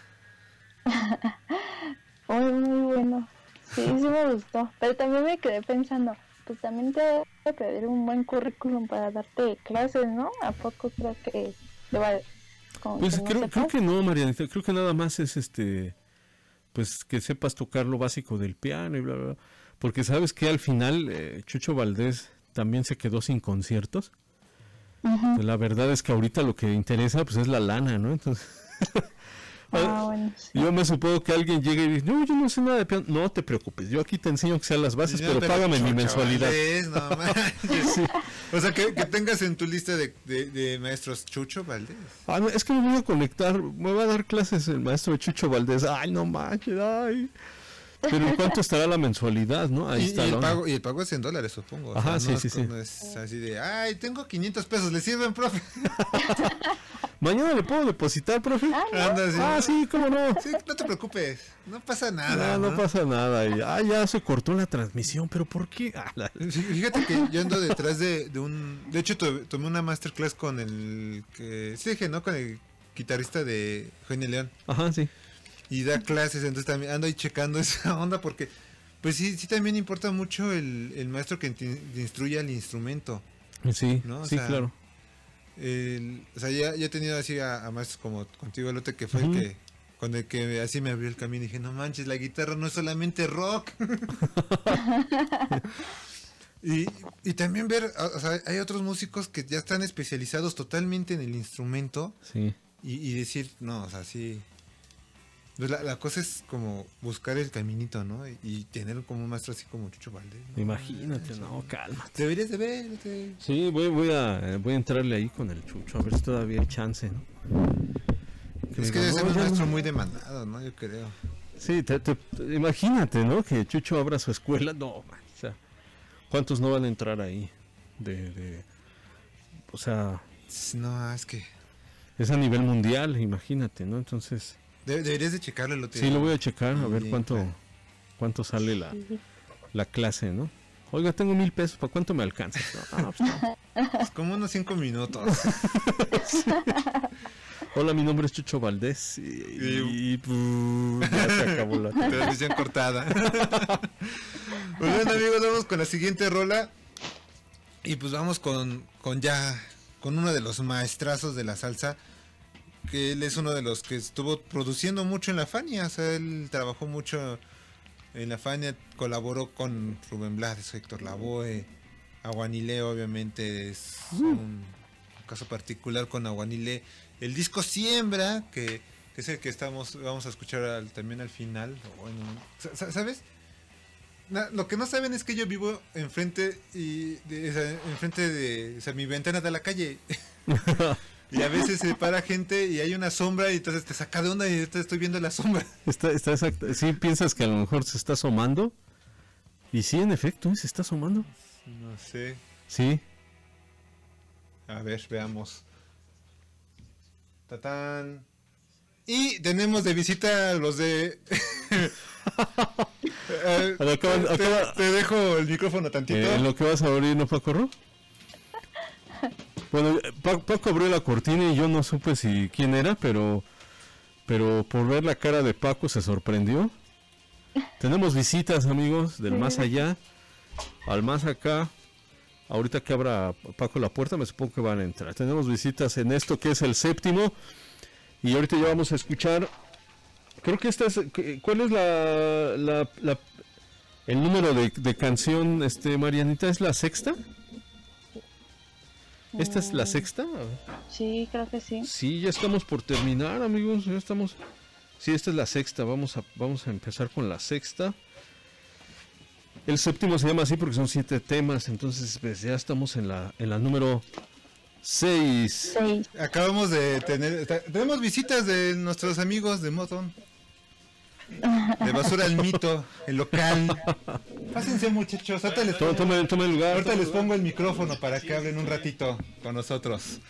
[LAUGHS] Muy, muy bueno. Sí, sí me gustó. Pero también me quedé pensando, pues también te voy a pedir un buen currículum para darte clases, ¿no? ¿A poco creo que Pues que no creo, sepas? creo que no, Marianita. Creo que nada más es este. Pues que sepas tocar lo básico del piano y bla, bla, bla. Porque sabes que al final eh, Chucho Valdés también se quedó sin conciertos. La verdad es que ahorita lo que interesa pues es la lana, ¿no? Entonces. [LAUGHS] Ah, bueno, sí. Yo me supongo que alguien llegue y dice, no, yo no sé nada de piano. No te preocupes, yo aquí te enseño que sean las bases, pero, págame mi Chucho mensualidad. Valdés, no [LAUGHS] manches. Sí. O sea, que, que tengas en tu lista de, de- de maestros Chucho Valdés. Ah, no, es que me voy a conectar, me va a dar clases el maestro Chucho Valdés. Ay, no manches, ay. Pero ¿en cuánto estará la mensualidad, no? Ahí y, está y el pago, y el pago es en dólares, supongo. o Ajá, sea, sí, no sí, es, sí. no es así de, ay, tengo 500 pesos, ¿le sirven, profe? [LAUGHS] Mañana le puedo depositar, profe. Anda, sí. Ah, sí, cómo no. Sí, no te preocupes, no pasa nada. No, no pasa nada. Ah, ya se cortó la transmisión, pero ¿por qué? Ah, la- Fíjate que yo ando detrás de, de un... De hecho, to- tomé una masterclass con el... que Sí, dije, ¿no? Con el guitarrista de Eugenio León. Ajá, sí. Y da clases, entonces también ando ahí checando [LAUGHS] esa onda porque... Pues sí, sí también importa mucho el, el maestro que te instruya el instrumento. Sí, sí, sea, claro. El- o sea, ya, ya he tenido así a, a maestros como contigo, Lote, que fue el que... Con el que así me abrió el camino y dije, no manches, la guitarra no es solamente rock. [LAUGHS] Y, y también ver, o sea, hay otros músicos que ya están especializados totalmente en el instrumento Sí. y, y decir, no, o sea, sí. Pues la, la cosa es como buscar el caminito, ¿no? Y, y tener como un maestro así como Chucho Valdés. ¿no? Imagínate, no, calma. Deberías de ver. te- Sí, voy, voy, a, voy a entrarle ahí con el chucho, a ver si todavía hay chance, ¿no? Es que debe ser "No, un maestro no". muy demandado, ¿no? Yo creo. Sí, te- te- te- imagínate, ¿no? Que Chucho abra su escuela. No, man, o sea, ¿cuántos no van a entrar ahí? De, de, o sea, No, es que... es a nivel mundial, imagínate, ¿no? Entonces, de- deberías de checarlo, lo sí, lo voy a checar, a ver Sí, cuánto, claro. cuánto sale la, la clase, ¿no? Oiga, tengo mil pesos, ¿para cuánto me alcanza? No, pues, no. Es como unos cinco minutos. [LAUGHS] Hola, mi nombre es Chucho Valdés y, y, pues, ya se acabó la [LAUGHS] Transmisión cortada. [LAUGHS] Pues bueno, amigos, vamos con la siguiente rola. Y pues vamos con, con ya, con uno de los maestrazos de la salsa. Que él es uno de los que estuvo produciendo mucho en la Fania. O sea, él trabajó mucho en la Fania, colaboró con Rubén Blades, Héctor Lavoe, Aguanile, obviamente es un caso particular con Aguanile. El disco Siembra, que, que es el que estamos vamos a escuchar al- también al final. bueno, ¿Sabes? Na- lo que no saben es que yo vivo enfrente y de, enfrente de, o sea, mi ventana a la calle. [LAUGHS] y a veces se para gente y hay una sombra y entonces te saca de onda y te estoy viendo la sombra. [LAUGHS] Está, está exacto. Sí, piensas que a lo mejor se está asomando. Y sí, en efecto, ¿eh? se está asomando. No sé. Sí. A ver, veamos. Tatán. Y tenemos de visita a los de. [LAUGHS] Eh, [LAUGHS] A te, acaba- te dejo el micrófono tantito. Eh, ¿En lo que vas a abrir, no, Paco Ro? Bueno, eh, Pa- Paco abrió la cortina y yo no supe si quién era, pero, pero por ver la cara de Paco se sorprendió. Tenemos visitas, amigos, del más allá al más acá. Ahorita que abra Paco la puerta, me supongo que van a entrar. Tenemos visitas en esto que es el séptimo. Y ahorita ya vamos a escuchar. Creo que esta es. ¿Cuál es la, la- la- el número de, de canción, este Marianita? ¿Es la sexta? ¿Esta es la Mm. sexta? Sí, creo que sí. Sí, ya estamos por terminar, amigos. Ya estamos. Sí, esta es la sexta. Vamos a, vamos a empezar con la sexta. El séptimo se llama así porque son siete temas. Entonces, pues, ya estamos en la, en la número seis. Acabamos de tener. Tenemos visitas de nuestros amigos de Moton. De Basura al Mito, el local. Pásense, muchachos. Ahorita les, Toma- toma- toma el lugar. ahorita les pongo el micrófono para que hablen un ratito con nosotros.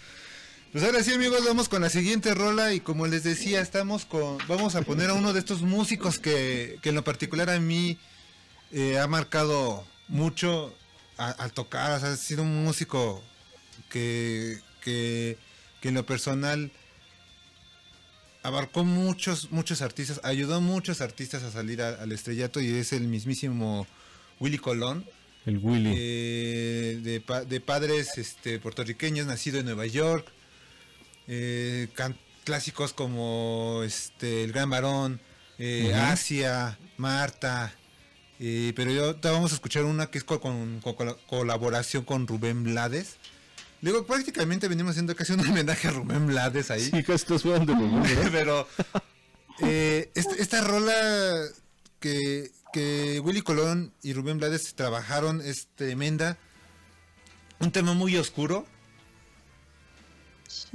Pues ahora sí, amigos, vamos con la siguiente rola. Y como les decía, estamos con. Vamos a poner a uno de estos músicos que, que en lo particular a mí eh, ha marcado mucho al tocar. O sea, ha sido un músico que, que, que en lo personal abarcó muchos, muchos artistas, ayudó a muchos artistas a salir a- al estrellato y es el mismísimo Willy Colón. El Willy. eh, de, de padres este, puertorriqueños, nacido en Nueva York. eh, can- clásicos como este, El Gran Varón, eh. Asia, Marta. pero yo vamos a escuchar una que es co- con, con col- colaboración con Rubén Blades. Digo, prácticamente venimos haciendo casi un homenaje a Rubén Blades ahí. Sí, casi estás jugando de Rubén, [LAUGHS] pero Eh, esta, esta rola que, que Willy Colón y Rubén Blades trabajaron es tremenda. Un tema muy oscuro.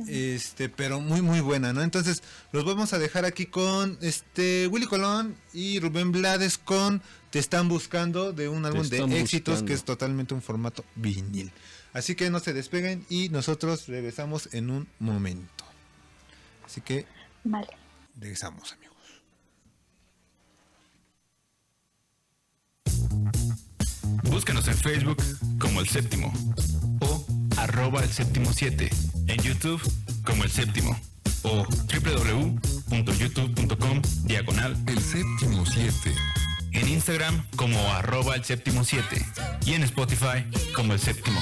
Este, pero muy muy buena, ¿no? Entonces, los vamos a dejar aquí con este Willy Colón y Rubén Blades con Te están buscando de un álbum de éxitos buscando. que es totalmente un formato vinil. Así que no se despeguen y nosotros regresamos en un momento. Así que Vale. regresamos, amigos. Búscanos en Facebook como El Séptimo o arroba El Séptimo 7. En YouTube como El Séptimo o www.youtube.com diagonal El Séptimo 7. En Instagram como arroba El Séptimo 7 y en Spotify como El Séptimo.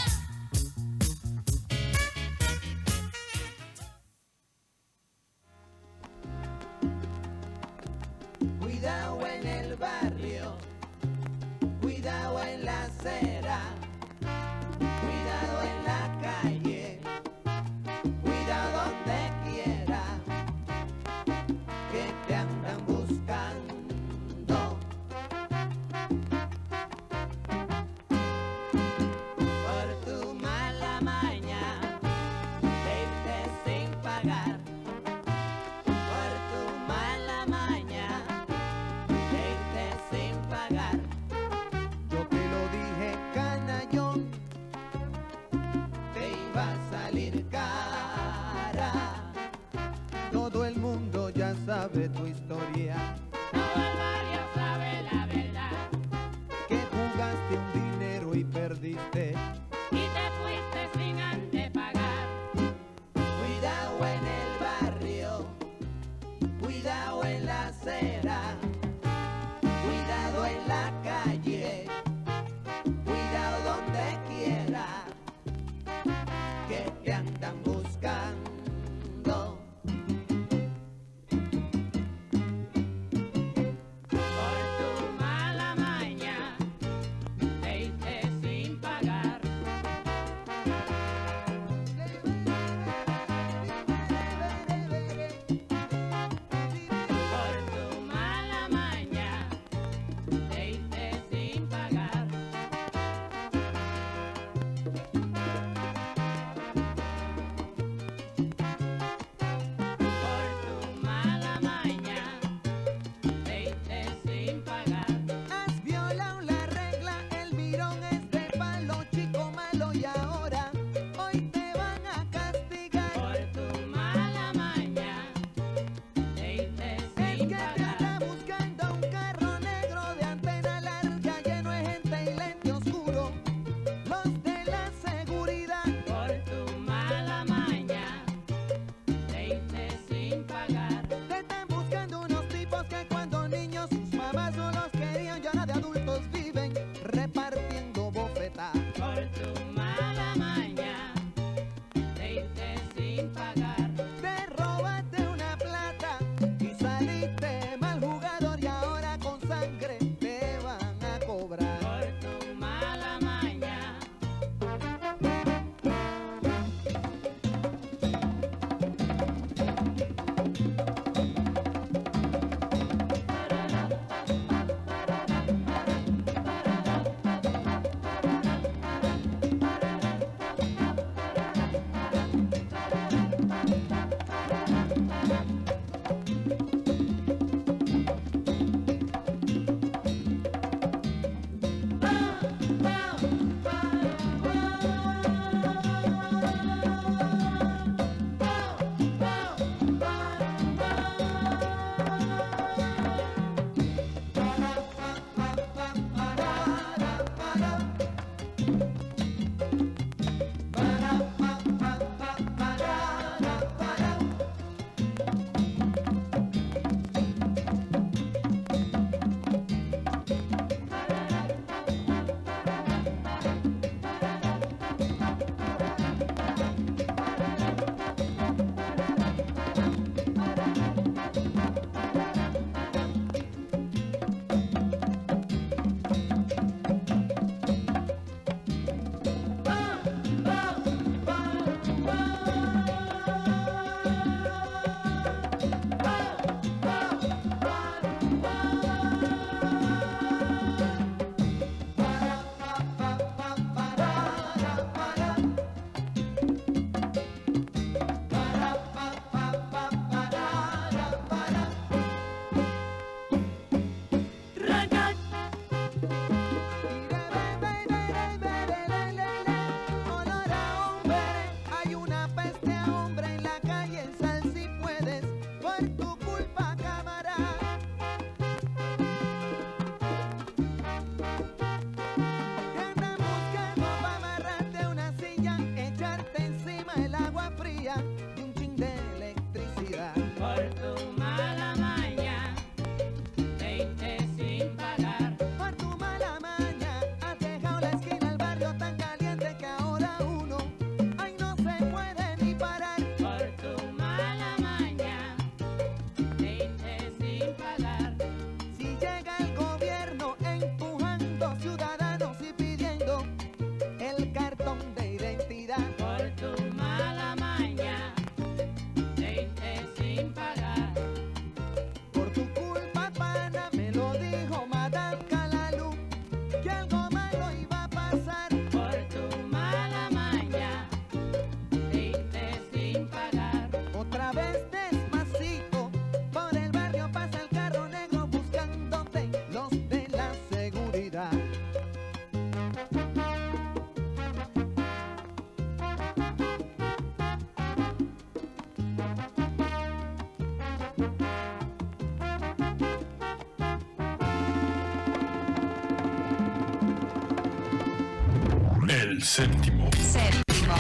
El séptimo. Séptimo.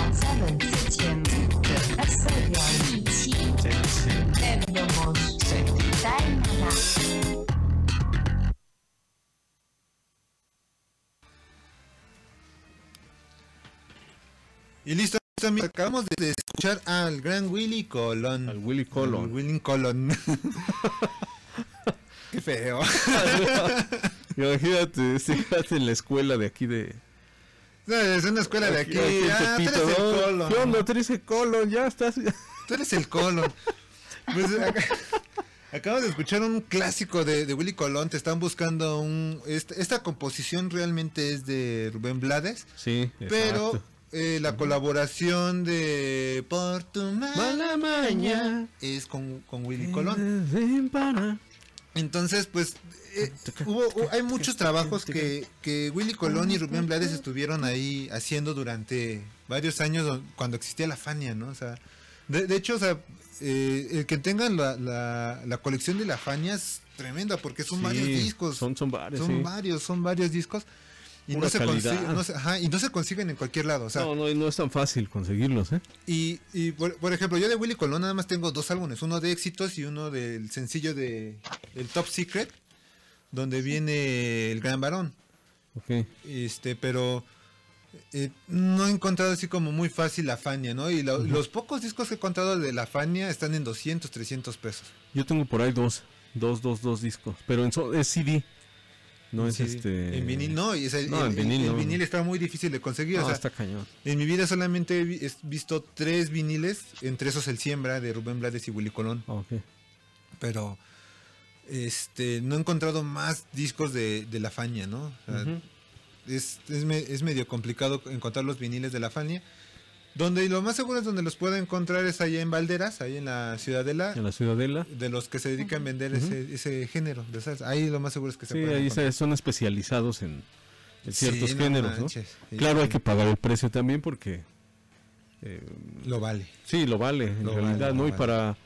Y listo, amigos, acabamos de escuchar al gran Willy Colón. Al Willy Colón. Willy Colón. [LAUGHS] Qué feo. [LAUGHS] Imagínate, este en la escuela de aquí de. No, es una escuela de aquí. en Ah, tú eres el ¿no? Colón. ¿Qué onda? Tú eres el colon, ya estás. Tú eres el Colón. Pues, acá- acabamos de escuchar un clásico de, de Willy Colón. Te están buscando un. Esta, esta composición realmente es de Rubén Blades. Sí, Pero exacto. eh, la colaboración de Por tu mala maña es con, con Willy Colón. Entonces, pues, eh, hubo, hu- hay muchos trabajos que, que Willy Colón y Rubén Blades estuvieron ahí haciendo durante varios años cuando existía la Fania, ¿no? O sea, de, de hecho, o sea, eh, el que tengan la, la, la colección de la Fania es tremenda porque son Sí, varios discos. son- son varios, Son sí. varios, son varios discos. Y no, se consigue- no se- ajá, y no se consiguen en cualquier lado. O sea, no, no, no es tan fácil conseguirlos, ¿eh? y, y por, por ejemplo, yo de Willy Colón nada más tengo dos álbumes, uno de éxitos y uno del sencillo de el Top Secret, donde viene el Gran Varón. Ok. Este, pero eh, no he encontrado así como muy fácil la Fania, ¿no? Y lo- los pocos discos que he encontrado de la Fania están en 200, 300 pesos. Yo tengo por ahí dos, dos, dos, dos discos, pero en so- es CD. No es Sí, este. En vinil no, y es el, No, el- en vinil el no. vinil está muy difícil de conseguir. o No, sea, está cañón. En mi vida solamente he vi- he visto tres viniles, entre esos el Siembra de Rubén Blades y Willy Colón. Ok. Pero este no he encontrado más discos de, de la Fania, ¿no? O sea, Ujú. es, es, me- es medio complicado encontrar los viniles de la Fania. Donde lo más seguro es donde los puedo encontrar es allá en Valderas, ahí en la Ciudadela, En la Ciudadela. de los que se dedican a vender ese, ese género. de salsa. Ahí lo más seguro es que se Sí, ahí encontrar. son especializados en, en Sí, ciertos no géneros, ¿no? manches. Claro, hay que pagar el precio también porque. eh, Lo vale. Sí, lo vale, en Lo realidad, vale, ¿no? Y vale. para,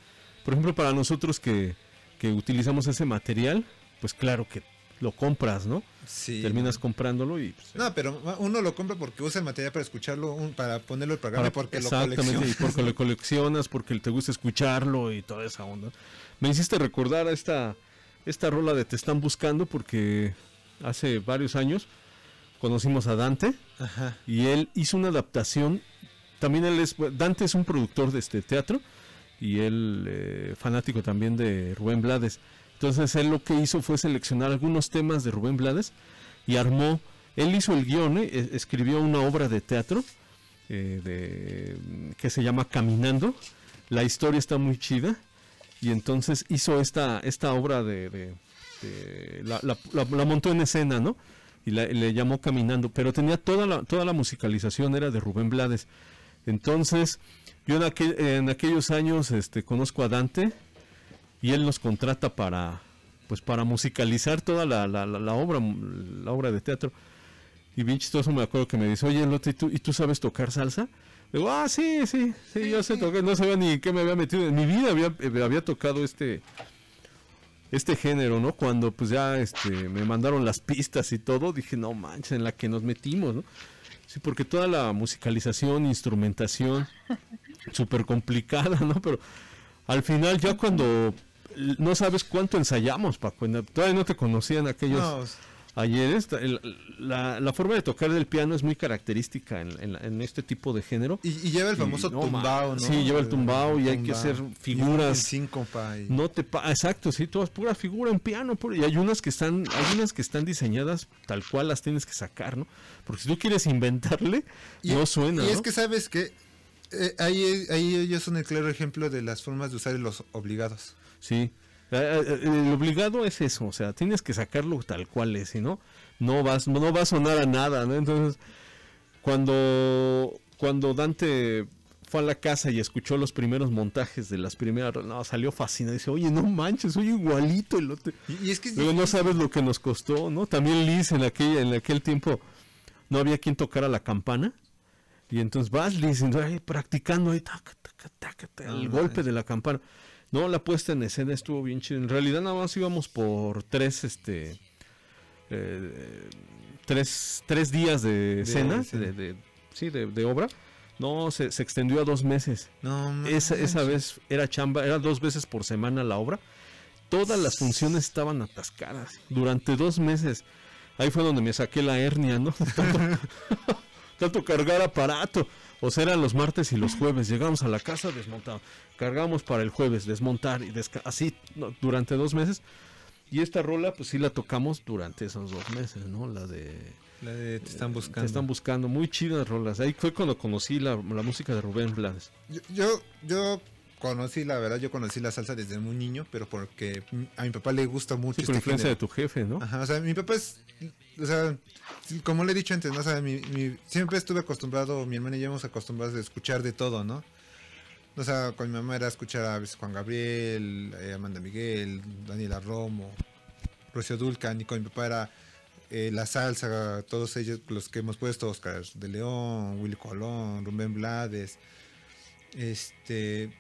por ejemplo, para nosotros que, que utilizamos ese material, pues claro que lo compras, ¿no? Sí, Terminas comprándolo y pues, No, pero uno lo compra porque usa el material para escucharlo, para ponerlo el programa, para- porque lo exactamente, y porque lo [LAUGHS] coleccionas, porque te gusta escucharlo y toda esa onda. Me hiciste recordar a esta, esta rola de Te están buscando porque hace varios años conocimos a Dante Ajá. y él hizo una adaptación. También él es, Dante es un productor de este teatro y él eh, fanático también de Rubén Blades. Entonces él lo que hizo fue seleccionar algunos temas de Rubén Blades y armó, él hizo el guion, ¿eh? Es- escribió una obra de teatro eh, de, que se llama Caminando. La historia está muy chida y entonces hizo esta, esta obra de... la, montó en escena, ¿no? Y le llamó Caminando, pero tenía toda la, toda la musicalización, era de Rubén Blades. Entonces, yo en, aquel- en aquellos años este, conozco a Dante y él nos contrata para pues para musicalizar toda la, la- la- la obra la obra de teatro. Y bien chistoso me acuerdo que me dice oye Lote, ¿y tú, ¿y tú sabes tocar salsa? Le digo ah sí sí sí yo sé tocar no sabía ni qué me había metido. En mi vida había, eh, había tocado este este género no cuando pues ya este me mandaron las pistas y todo dije no manches en la que nos metimos no sí porque toda la musicalización instrumentación [LAUGHS] súper complicada no pero al final ya cuando no sabes cuánto ensayamos, Paco, todavía no te conocían aquellos No, ayeres. ta- el- La, la forma de tocar del piano es muy característica en, en- en este tipo de género. Y, y lleva el famoso no, tumbao, ¿no? Sí, lleva el tumbao y hay que hacer figuras. síncopa y- No te pa- exacto, sí, todas pura figura en piano, pura- y hay unas que están, hay unas que están diseñadas tal cual las tienes que sacar, ¿no? Porque si tú quieres inventarle, [LAUGHS] Y- no suena. Y es que sabes que eh, ahí, ahí ellos son el claro ejemplo de las formas de usar los obligados. Sí. Eh, eh, El obligado es eso, o sea, tienes que sacarlo tal cual es, si no, no vas, no va a sonar a nada, ¿no? Entonces, cuando, cuando Dante fue a la casa y escuchó los primeros montajes de las primeras, no, salió fascinado, dice, oye, no manches, soy igualito el otro. Y, y es que Luego no sabes lo que nos costó, ¿no? También Liz en aquella, en aquel tiempo no había quien tocara la campana. Y entonces vas ay, practicando ahí, taca, taca, taca, taca, el golpe de la campana. No, la puesta en escena estuvo bien chida. En realidad nada más íbamos por tres, este, eh, tres, tres días de escena, de, de sí, de, obra. No, se, se extendió a dos meses. No, esa, esa vez era chamba, era dos veces por semana la obra. Todas las funciones estaban atascadas durante dos meses. Ahí fue donde me saqué la hernia, ¿no? [LAUGHS] Tanto, [LAUGHS] tanto cargar aparato. O sea, eran los martes y los jueves. Llegamos a la casa, desmontado. Cargamos para el jueves, desmontar y desca así no, durante dos meses. Y esta rola, pues sí la tocamos durante esos dos meses, ¿no? La de La de te están buscando. Te están buscando. Muy chidas rolas. Ahí fue cuando conocí la, la música de Rubén Blades. Yo, yo, yo conocí, la verdad, yo conocí la salsa desde muy niño, pero porque a mi papá le gusta mucho Sí, por este influencia género. de tu jefe, ¿no? Ajá, o sea, mi papá es, o sea, como le he dicho antes, ¿no? O sea, mi, mi- siempre estuve acostumbrado, mi hermana y yo hemos acostumbrados a escuchar de todo, ¿no? O sea, con mi mamá era escuchar a Juan Gabriel, eh, Amanda Miguel, Daniela Romo, Rocío Dulcan, y con mi papá era eh, la salsa, todos ellos, los que hemos puesto, Oscar de León, Willy Colón, Rubén Blades, este...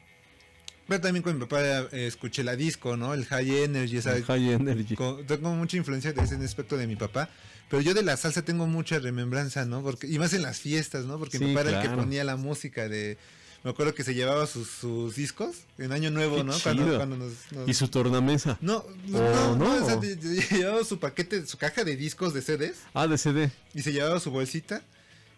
Pero también con mi papá eh, escuché la disco, ¿no? El High Energy, ¿sabes? El High Energy. Tengo mucha influencia de ese aspecto de mi papá. Pero yo de la salsa tengo mucha remembranza, ¿no? Porque, y más en las fiestas, ¿no? Porque mi papá era el que ponía la música de... Me acuerdo que se llevaba sus, sus discos en Año Nuevo, Qué ¿no? chido. nos, nos- Y su tornamesa. No, no, ¿O no, no? o sea, [LAUGHS] llevaba su paquete, su caja de discos de CDs Ah, de CD. y se llevaba su bolsita.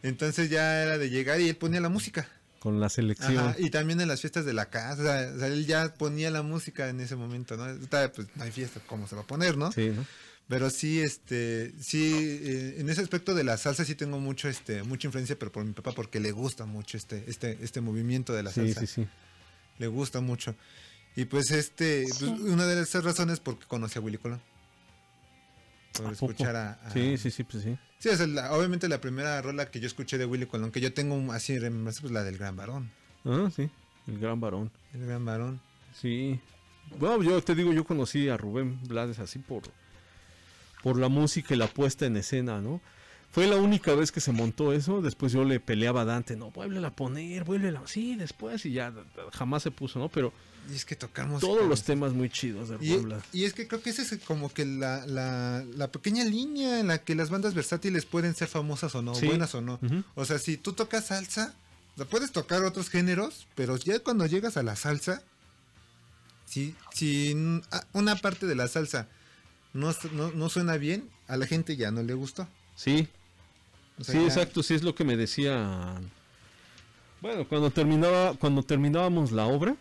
Entonces ya era de llegar y él ponía la música. Con la selección. Ajá, y también en las fiestas de la casa, o sea, o sea, él ya ponía la música en ese momento, ¿no? Pues no hay fiesta, ¿cómo se va a poner, no? Sí, ¿no? Pero sí, este, sí, eh, en ese aspecto de la salsa sí tengo mucho, este, mucha influencia, pero por mi papá, porque le gusta mucho este, este, este movimiento de la Sí, salsa. sí, sí. Le gusta mucho. Y pues este, pues, una de esas razones porque conocí a Willy Colón. Por escuchar a, a- Sí, sí, sí, pues sí. Sí, la- obviamente la primera rola que yo escuché de Willy Colón, que yo tengo así remembranza, pues la del Gran Varón. Ah, sí. El gran varón. El Gran Varón. Sí. Bueno, yo te digo, yo conocí a Rubén Blades así por, por la música y la puesta en escena, ¿no? Fue la única vez que se montó eso. Después yo le peleaba a Dante, no, vuélvela a poner, vuélvela. Sí, después y ya jamás se puso, ¿no? Pero Y es que tocar música. todos los temas muy chidos de Y, Blades. y es que creo que esa es como que la, la, la pequeña línea en la que las bandas versátiles pueden ser famosas o no, Sí. buenas o no. O sea, si tú tocas salsa, puedes tocar otros géneros, pero ya cuando llegas a la salsa, si, si una parte de la salsa no, no, no suena bien, a la gente ya no le gustó. Sí, O sea, sí, ya- exacto, sí es lo que me decía. Bueno, cuando terminaba, cuando terminábamos la obra,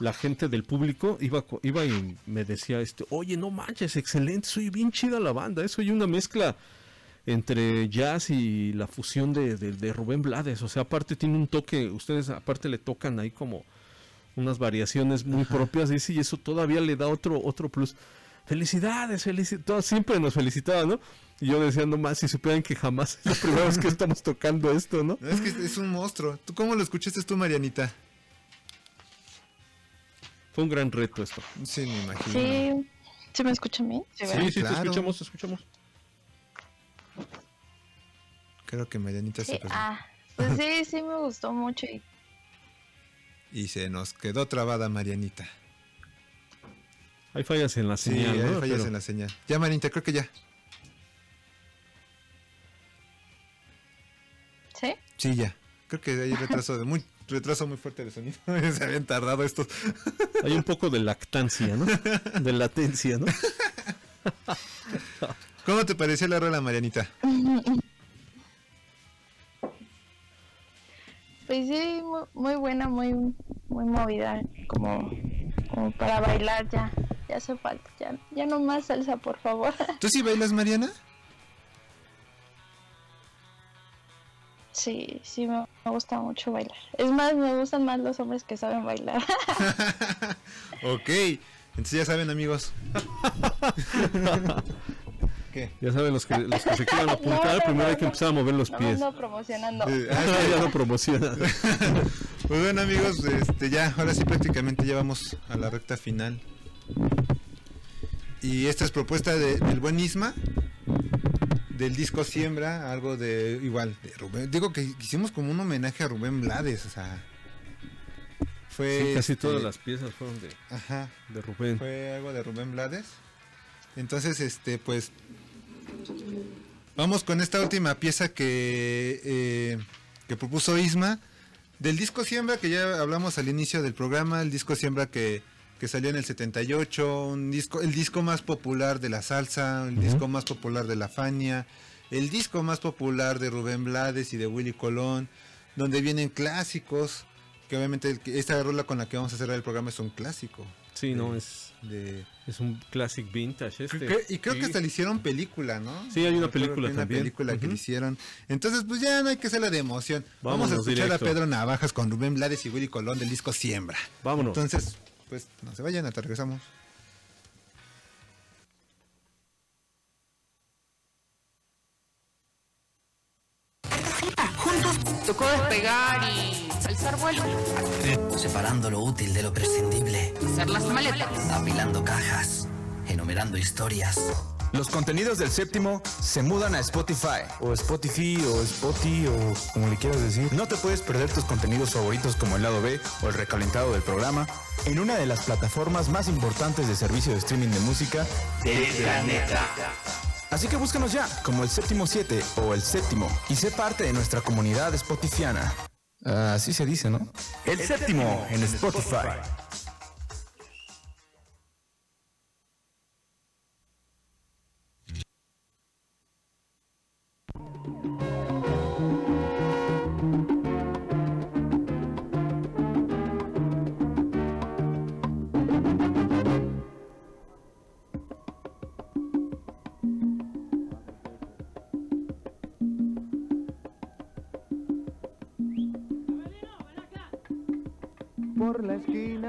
la gente del público iba, iba y me decía, este, oye, no manches, excelente, soy bien chida la banda, eso y una mezcla entre jazz y la fusión de, de- de Rubén Blades, o sea, aparte tiene un toque, ustedes aparte le tocan ahí como unas variaciones muy propias, y eso todavía le da otro, otro plus. Felicidades, felicidades, siempre nos felicitaban, ¿no? Y yo decía, no más, si supieran que jamás es la primera vez que estamos tocando esto. No, es que es un monstruo. ¿Tú cómo lo escuchaste tú, Marianita? Fue un gran reto esto. Sí, me imagino. Sí, ¿se me escuchan bien? Sí, ¿verdad? sí, te escuchamos, te escuchamos. Creo que Marianita Sí, se perdió. ah, pues sí, sí me gustó mucho y [LAUGHS] Y se nos quedó trabada Marianita. Hay fallas en la Sí, señal, hay ¿no? fallas Pero- en la señal. Ya, Marianita, creo que ya. ¿Sí? Sí, ya. Creo que hay retraso de muy retraso muy fuerte de sonido. [LAUGHS] se habían tardado estos. [LAUGHS] Hay un poco de lactancia, ¿no? De latencia, ¿no? [LAUGHS] ¿Cómo te pareció la rola, Marianita? Pues sí, mu- muy, buena, muy, muy movida, como, como para bailar ya, ya hace falta, ya, ya no más salsa, por favor. ¿Tú sí bailas, Mariana? Sí, sí, me, me gusta mucho bailar. Es más, me gustan más los hombres que saben bailar. [LAUGHS] Ok. Entonces ya saben, amigos. [LAUGHS] ¿Qué? Ya saben, los que, los que se quieran [LAUGHS] apuntar, No, no, primero hay no, que no. empezar a mover los No pies. ando promocionando. Eh, ya lo promociona. Pues bueno, amigos, este ya, ahora sí prácticamente ya vamos a la recta final. Y esta es propuesta de- del buen Isma, del disco Siembra, algo de igual, de Rubén. Digo que hicimos como un homenaje a Rubén Blades, o sea. Fue. Sí, casi este, todas las piezas fueron de, Ajá. de Rubén. Fue algo de Rubén Blades. Entonces, este, pues. Vamos con esta última pieza que. eh, que propuso Isma. Del disco Siembra, que ya hablamos al inicio del programa, el disco Siembra que, que salió en el 78, un disco, el disco más popular de la salsa, el disco más popular de la Fania, el disco más popular de Rubén Blades y de Willy Colón, donde vienen clásicos, que obviamente esta rola con la que vamos a cerrar el programa es un clásico. Sí, no, es, de... es un classic vintage este. Creo- y creo que hasta le hicieron película, ¿no? Sí, hay una película hay una también. película que le hicieron. Entonces, pues ya no hay que hacerla de emoción. Vamos a escuchar directo. a Pedro Navajas con Rubén Blades y Willy Colón del disco Siembra. Vámonos. Entonces, pues no se vayan, hasta regresamos. Juntos tocó despegar y alzar vuelo. Separando lo útil de lo prescindible. Hacer las maletas. Apilando cajas. Enumerando historias. Los contenidos del séptimo se mudan a Spotify. O Spotify, o Spotify, o como le quieras decir. No te puedes perder tus contenidos favoritos como el lado B o el recalentado del programa en una de las plataformas más importantes de servicio de streaming de música del planeta. Así que búscanos ya como el séptimo 7 o el séptimo y sé parte de nuestra comunidad spotifiana. Así se dice, ¿no? El séptimo en Spotify.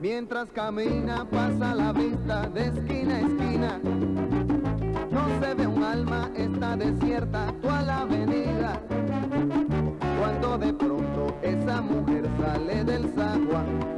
Mientras camina pasa la vista de esquina a esquina. No se ve un alma, está desierta toda la avenida. Cuando de pronto esa mujer sale del zaguán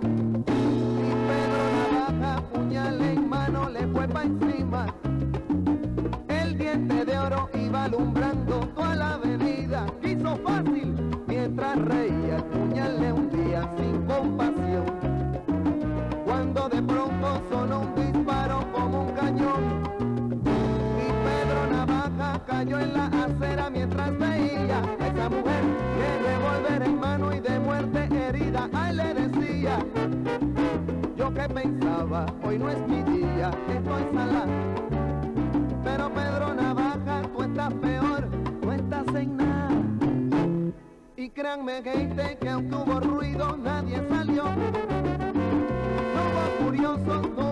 Cayó en la acera mientras veía esa mujer que revolver en mano y de muerte herida. Ay, le decía, yo que pensaba, hoy no es mi día, estoy salada. Pero Pedro Navaja, tú estás peor, no estás en nada. Y créanme, gente, que hubo ruido, nadie salió. No hubo curiosos, no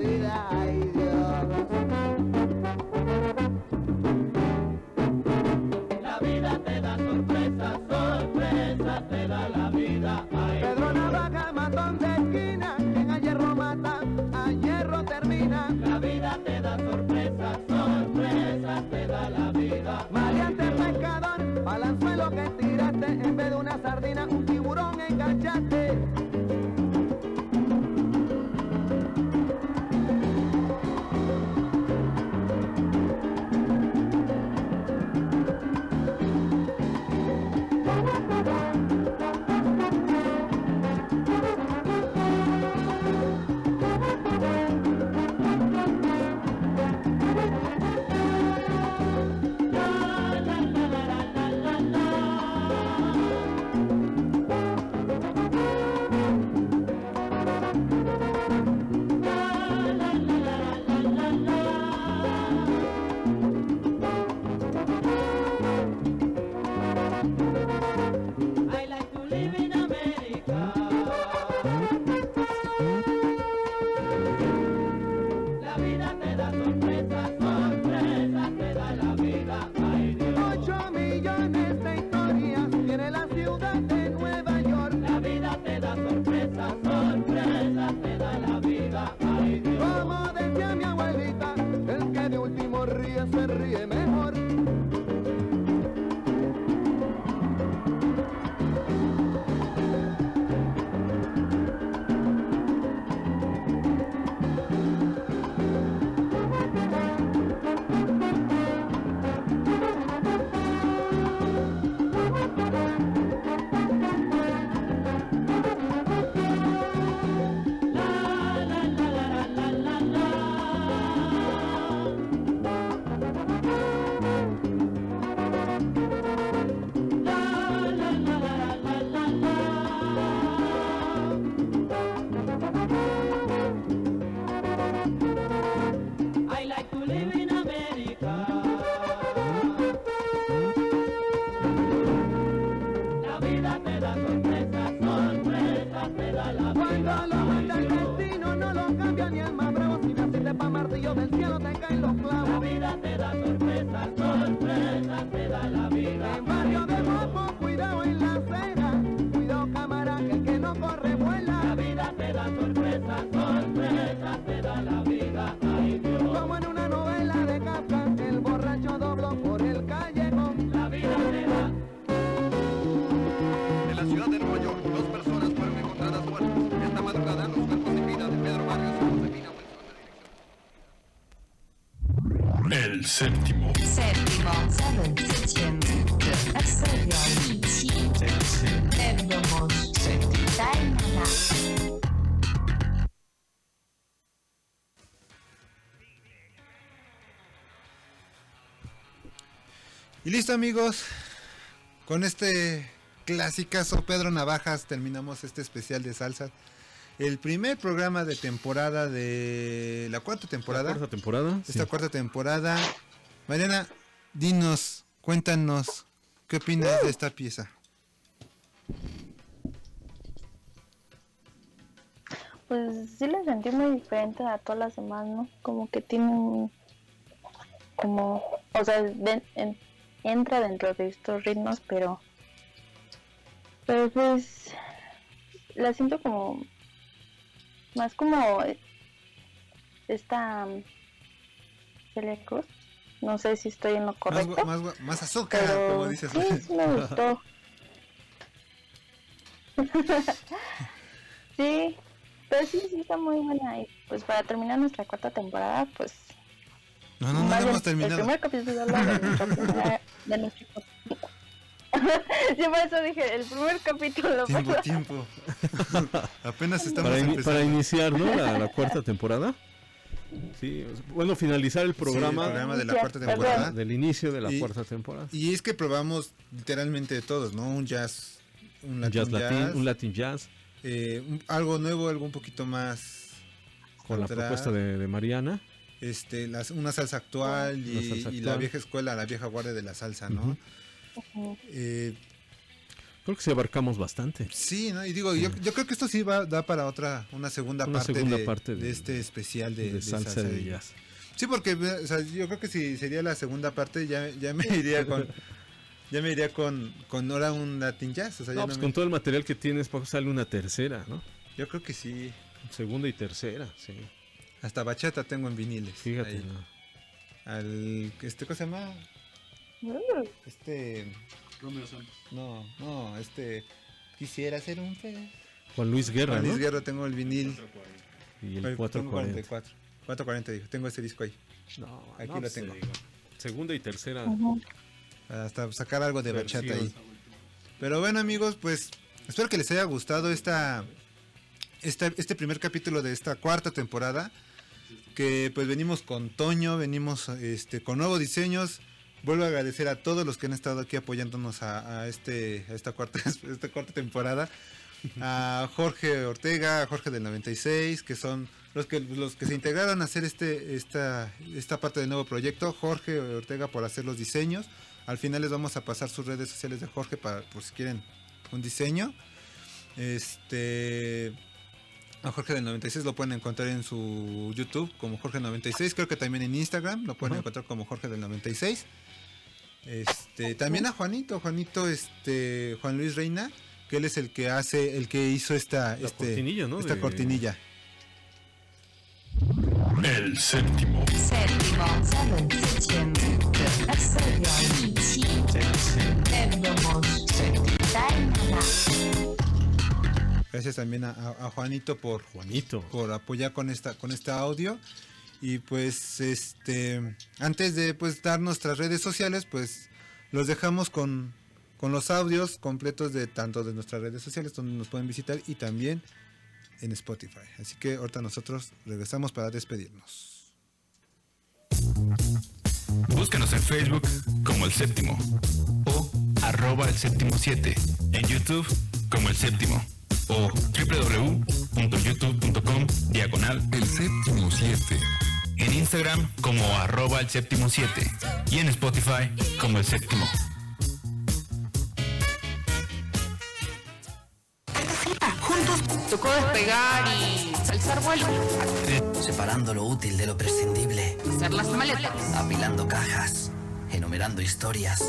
Y listo amigos, con este clasicazo Pedro Navajas terminamos este especial de salsa. El primer programa de temporada de la cuarta temporada. La cuarta temporada. Esta sí. cuarta temporada. Mariana, dinos, cuéntanos, ¿qué opinas de esta pieza? Pues sí la sentí muy diferente a todas las demás, ¿no? Como que tiene un... Como... O sea, de- en- entra dentro de estos ritmos, pero... Pero pues... La siento como... Más como... Esta... Cruz. No sé si estoy en lo correcto. más, más azúcar, pero como dices. sí, sí me gustó. [LAUGHS] [LAUGHS] sí, pero sí, sí está muy buena. Y pues para terminar nuestra cuarta temporada, pues... No, no, no hemos terminado. El primer capítulo de. [LAUGHS] De nuestro... [LAUGHS] sí, por eso dije, el primer capítulo. Tiempo, pero- tiempo. [LAUGHS] Apenas estamos Para, empezando. para iniciar, ¿no? La, la cuarta temporada. Sí, bueno, finalizar el programa, Sí, el programa de la cuarta temporada. del inicio de la Y- cuarta temporada. Y es que probamos literalmente de todos, ¿no? Un jazz, un latin jazz latín, un latin jazz eh, un- algo nuevo, algo un poquito más con la atrás, propuesta de, de Mariana. Este, las- una salsa actual y, Una salsa y la vieja escuela, la vieja guardia de la salsa, ¿no? Eh, Creo que sí abarcamos bastante. sí, ¿no? Y digo, yo, yo creo que esto sí va da para otra, una segunda Una parte, segunda de, parte de de- este especial de, de de salsa de jazz. Sí, porque o sea, yo creo que si sería la segunda parte ya, ya me [LAUGHS] iría con ya me iría con, con ahora un Latin Jazz. O sea, ya No, no pues me- con todo el material que tienes, pues sale una tercera, ¿no? Yo creo que sí. Segunda y tercera, sí. Hasta bachata tengo en viniles. Fíjate. ¿no? Al este ¿cómo se llama? Este Romeo Santos. no, no, este quisiera ser un pez. Juan Luis Guerra, Juan Luis ¿no? Guerra tengo el vinil. Y el Tengo 440. 44. 440 dijo, tengo ese disco ahí. No, aquí no, lo tengo. digo. Segunda y tercera. Hasta sacar algo de Versión. bachata ahí. Pero bueno, amigos, pues espero que les haya gustado esta, esta este primer capítulo de esta cuarta temporada. Que pues venimos con Toño, venimos este con nuevos diseños. Vuelvo a agradecer a todos los que han estado aquí apoyándonos a, este esta cuarta [LAUGHS] esta cuarta temporada. A Jorge Ortega, a Jorge del 96, que son los que los que se integraron a hacer este esta esta parte del nuevo proyecto. Jorge Ortega por hacer los diseños. Al final les vamos a pasar sus redes sociales de Jorge para por si quieren un diseño. Este a Jorge del 96 lo pueden encontrar en su YouTube como Jorge 96, creo que también en Instagram lo pueden encontrar como Jorge del 96. Este, también a Juanito, Juanito este Juan Luis Reina, que él es el que hace el que hizo esta La este, cortinilla, ¿no? esta De- cortinilla. El séptimo. Séptimo, seven, Gracias también a, Juanito por Juanito. por apoyar con esta con este audio y pues este antes de pues dar nuestras redes sociales pues los dejamos con con los audios completos de tanto de nuestras redes sociales donde nos pueden visitar y también en Spotify así que ahorita nosotros regresamos para despedirnos Búscanos en Facebook como El Séptimo o arroba El Séptimo 7. En YouTube como El Séptimo o www.youtube.com diagonal El Séptimo 7. En Instagram como arroba El Séptimo 7 y en Spotify como El Séptimo. Juntos tocó despegar y alzar vuelo. Separando lo útil de lo prescindible. Hacer las maletas. Apilando cajas. Enumerando historias.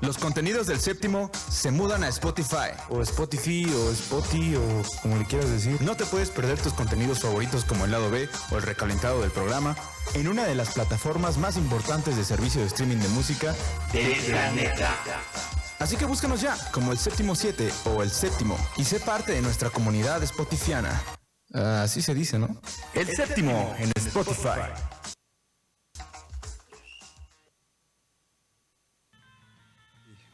Los contenidos del séptimo se mudan a Spotify. O Spotify, o Spotify, o como le quieras decir. No te puedes perder tus contenidos favoritos como el lado B o el recalentado del programa en una de las plataformas más importantes de servicio de streaming de música del planeta. Así que búscanos ya como el séptimo 7 o el séptimo y sé parte de nuestra comunidad spotifiana. Ah, así se dice, ¿no? El séptimo en Spotify.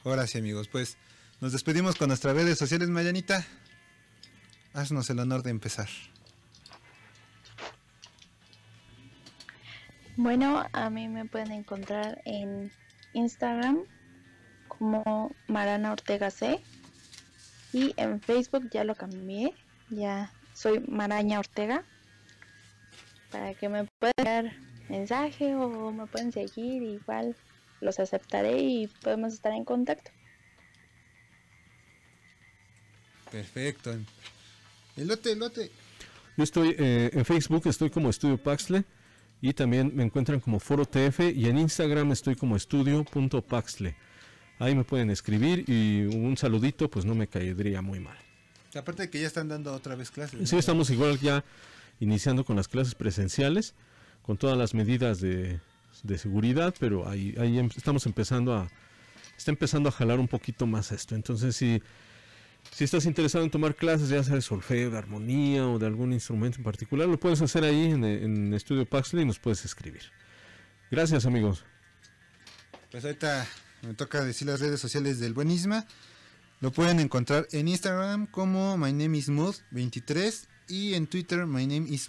Ahora sí amigos pues nos despedimos con nuestras redes sociales Mayanita haznos el honor de empezar. Bueno, a mí me pueden encontrar en Instagram como Marana Ortega C y en Facebook ya lo cambié, ya soy Maraña Ortega. Para que me puedan dar mensaje o me pueden seguir, igual los aceptaré y podemos estar en contacto. perfecto elote elote Yo estoy eh, en Facebook, estoy como Estudio Paxle y también me encuentran como Foro TF y en Instagram estoy como estudio.paxle. Ahí me pueden escribir y un saludito pues no me caería muy mal. aparte de que ya están dando otra vez clases Sí, ¿no? estamos igual ya iniciando con las clases presenciales, con todas las medidas de, de seguridad, pero ahí, em- estamos empezando a, está empezando a jalar un poquito más esto. Entonces, si, si estás interesado en tomar clases, ya sea de solfeo, de armonía o de algún instrumento en particular, lo puedes hacer ahí en, en Estudio Paxley y nos puedes escribir. Gracias, amigos. Pues ahorita me toca decir las redes sociales del Buenisma. Lo pueden encontrar en Instagram como My Name is Smooth 23 y en Twitter My Name is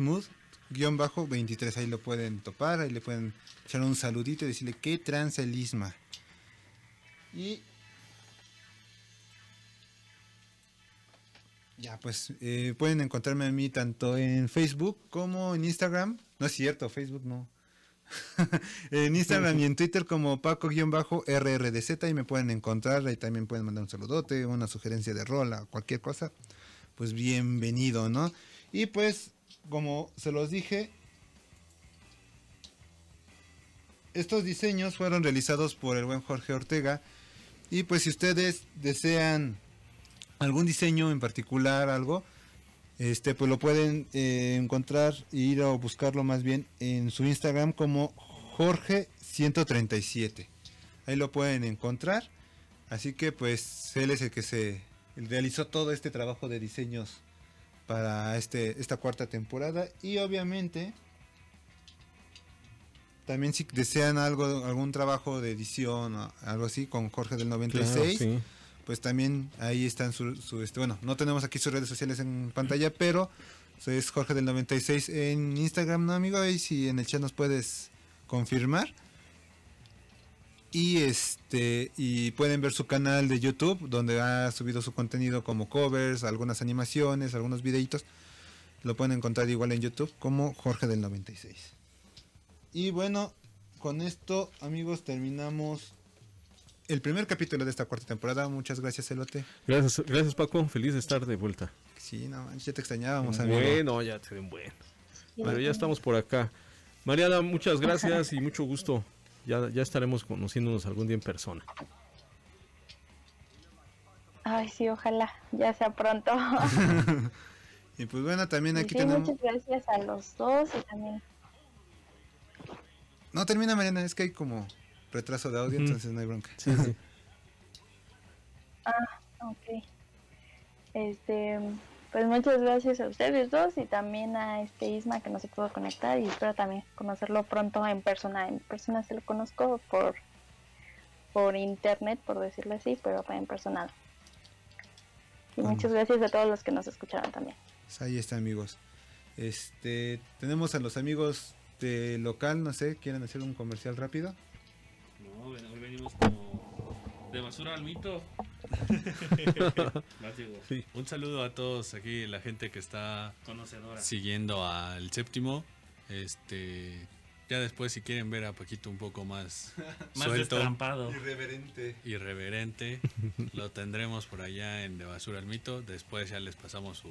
Smooth paco-23. Ahí lo pueden topar, ahí le pueden echar un saludito y decirle qué tranza el Isma. Y ya, pues eh, pueden encontrarme a mí tanto en Facebook como en Instagram. No es cierto, Facebook no. [LAUGHS] en Instagram y en Twitter como Paco-RRDZ y me pueden encontrar. Ahí también pueden mandar un saludote, una sugerencia de rola, cualquier cosa. Pues bienvenido, ¿no? Y pues, como se los dije, estos diseños fueron realizados por el buen Jorge Ortega. Y pues si ustedes desean algún diseño en particular, algo, este pues lo pueden eh, encontrar, ir a buscarlo más bien en su Instagram como Jorge137. Ahí lo pueden encontrar. Así que pues él es el que se realizó todo este trabajo de diseños para este esta cuarta temporada. Y obviamente también si desean algo algún trabajo de edición o algo así con Jorge del 96 Claro, sí. pues también ahí están su, su, este bueno no tenemos aquí sus redes sociales en pantalla pero es Jorge del 96 en Instagram no amigo ahí si en el chat nos puedes confirmar y este y pueden ver su canal de YouTube donde ha subido su contenido como covers algunas animaciones algunos videitos lo pueden encontrar igual en YouTube como Jorge del 96 y bueno con esto amigos terminamos el primer capítulo de esta cuarta temporada muchas gracias Elote Gracias, gracias Paco, feliz de estar de vuelta. sí no manches, ya te extrañábamos amigo Bueno, ya te den bueno. Pero ya estamos por acá. Mariana, muchas gracias y mucho gusto. Ya, ya estaremos conociéndonos algún día en persona. Ay, sí, ojalá, ya sea pronto. [LAUGHS] [LAUGHS] y pues bueno también aquí sí, tenemos muchas gracias a los dos y también. no termina Mariana es que hay como retraso de audio entonces no hay bronca Sí, sí. [LAUGHS] Ah, ok. Este, pues muchas gracias a ustedes dos y también a este Isma que no se pudo conectar y espero también conocerlo pronto en persona. En persona se lo conozco por por internet, por decirlo así, pero en persona. no. Y Bueno. muchas gracias a todos los que nos escucharon también. Pues ahí está, amigos. Este, tenemos a los amigos de local, no sé, quieren hacer un comercial rápido. No, ven- hoy venimos como de basura al mito. [LAUGHS] Sí. Un saludo a todos aquí, la gente que está Conocedora. siguiendo al séptimo. Este, ya después si quieren ver a Paquito un poco más, [LAUGHS] Más suelto, destrampado. Irreverente. irreverente, [LAUGHS] lo tendremos por allá en De Basura al Mito. Después ya les pasamos su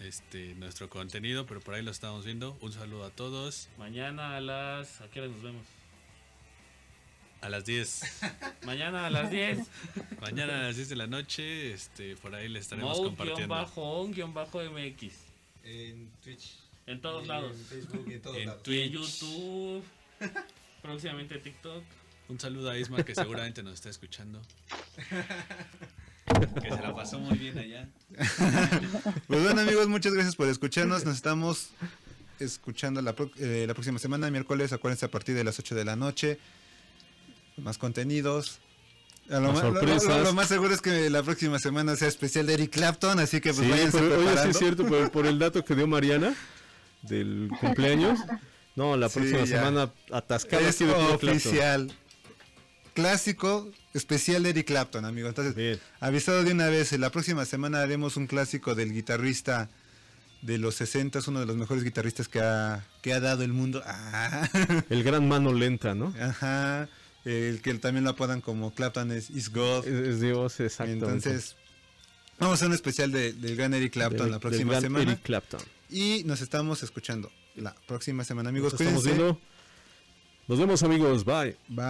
este nuestro contenido, pero por ahí lo estamos viendo. Un saludo a todos. Mañana a las. ¿A qué hora nos vemos? A las 10. [LAUGHS] Mañana a las 10. Mañana a las 10 de la noche, este, por ahí les estaremos compartiendo. Mode-on-MX. En Twitch. En todos Y lados. en Facebook y en todos En lados. En Twitch. YouTube. [LAUGHS] Próximamente TikTok. Un saludo a Isma que seguramente nos está escuchando. [LAUGHS] que se la pasó muy bien allá. Pues bueno, amigos, muchas gracias por escucharnos. Nos estamos escuchando la, pro- eh, la próxima semana, miércoles, acuérdense a partir de las 8 de la noche. Más contenidos. A lo, Más ma- lo- lo- sorpresas. lo más seguro es que la próxima semana sea especial de Eric Clapton, así que pues Sí, váyanse pero, oye, sí preparando. es cierto, por, por el dato que dio Mariana del cumpleaños. No, la próxima semana atascada Es oficial. Clásico especial de Eric Clapton, amigo. Entonces, avisado de una vez, la próxima semana haremos un clásico del guitarrista de los 60, uno de los mejores guitarristas que ha, que ha dado el mundo. [LAUGHS] Ah. El gran mano lenta, ¿no? Ajá. El que también lo apodan como Clapton es, is God. Es, Dios, exactamente. Entonces, vamos a hacer un especial de- del gran Eric Clapton Del- la del próxima gran semana. Eric Clapton. Y nos estamos escuchando la próxima semana, amigos. Nos estamos viendo. Nos vemos, amigos. Bye. Bye.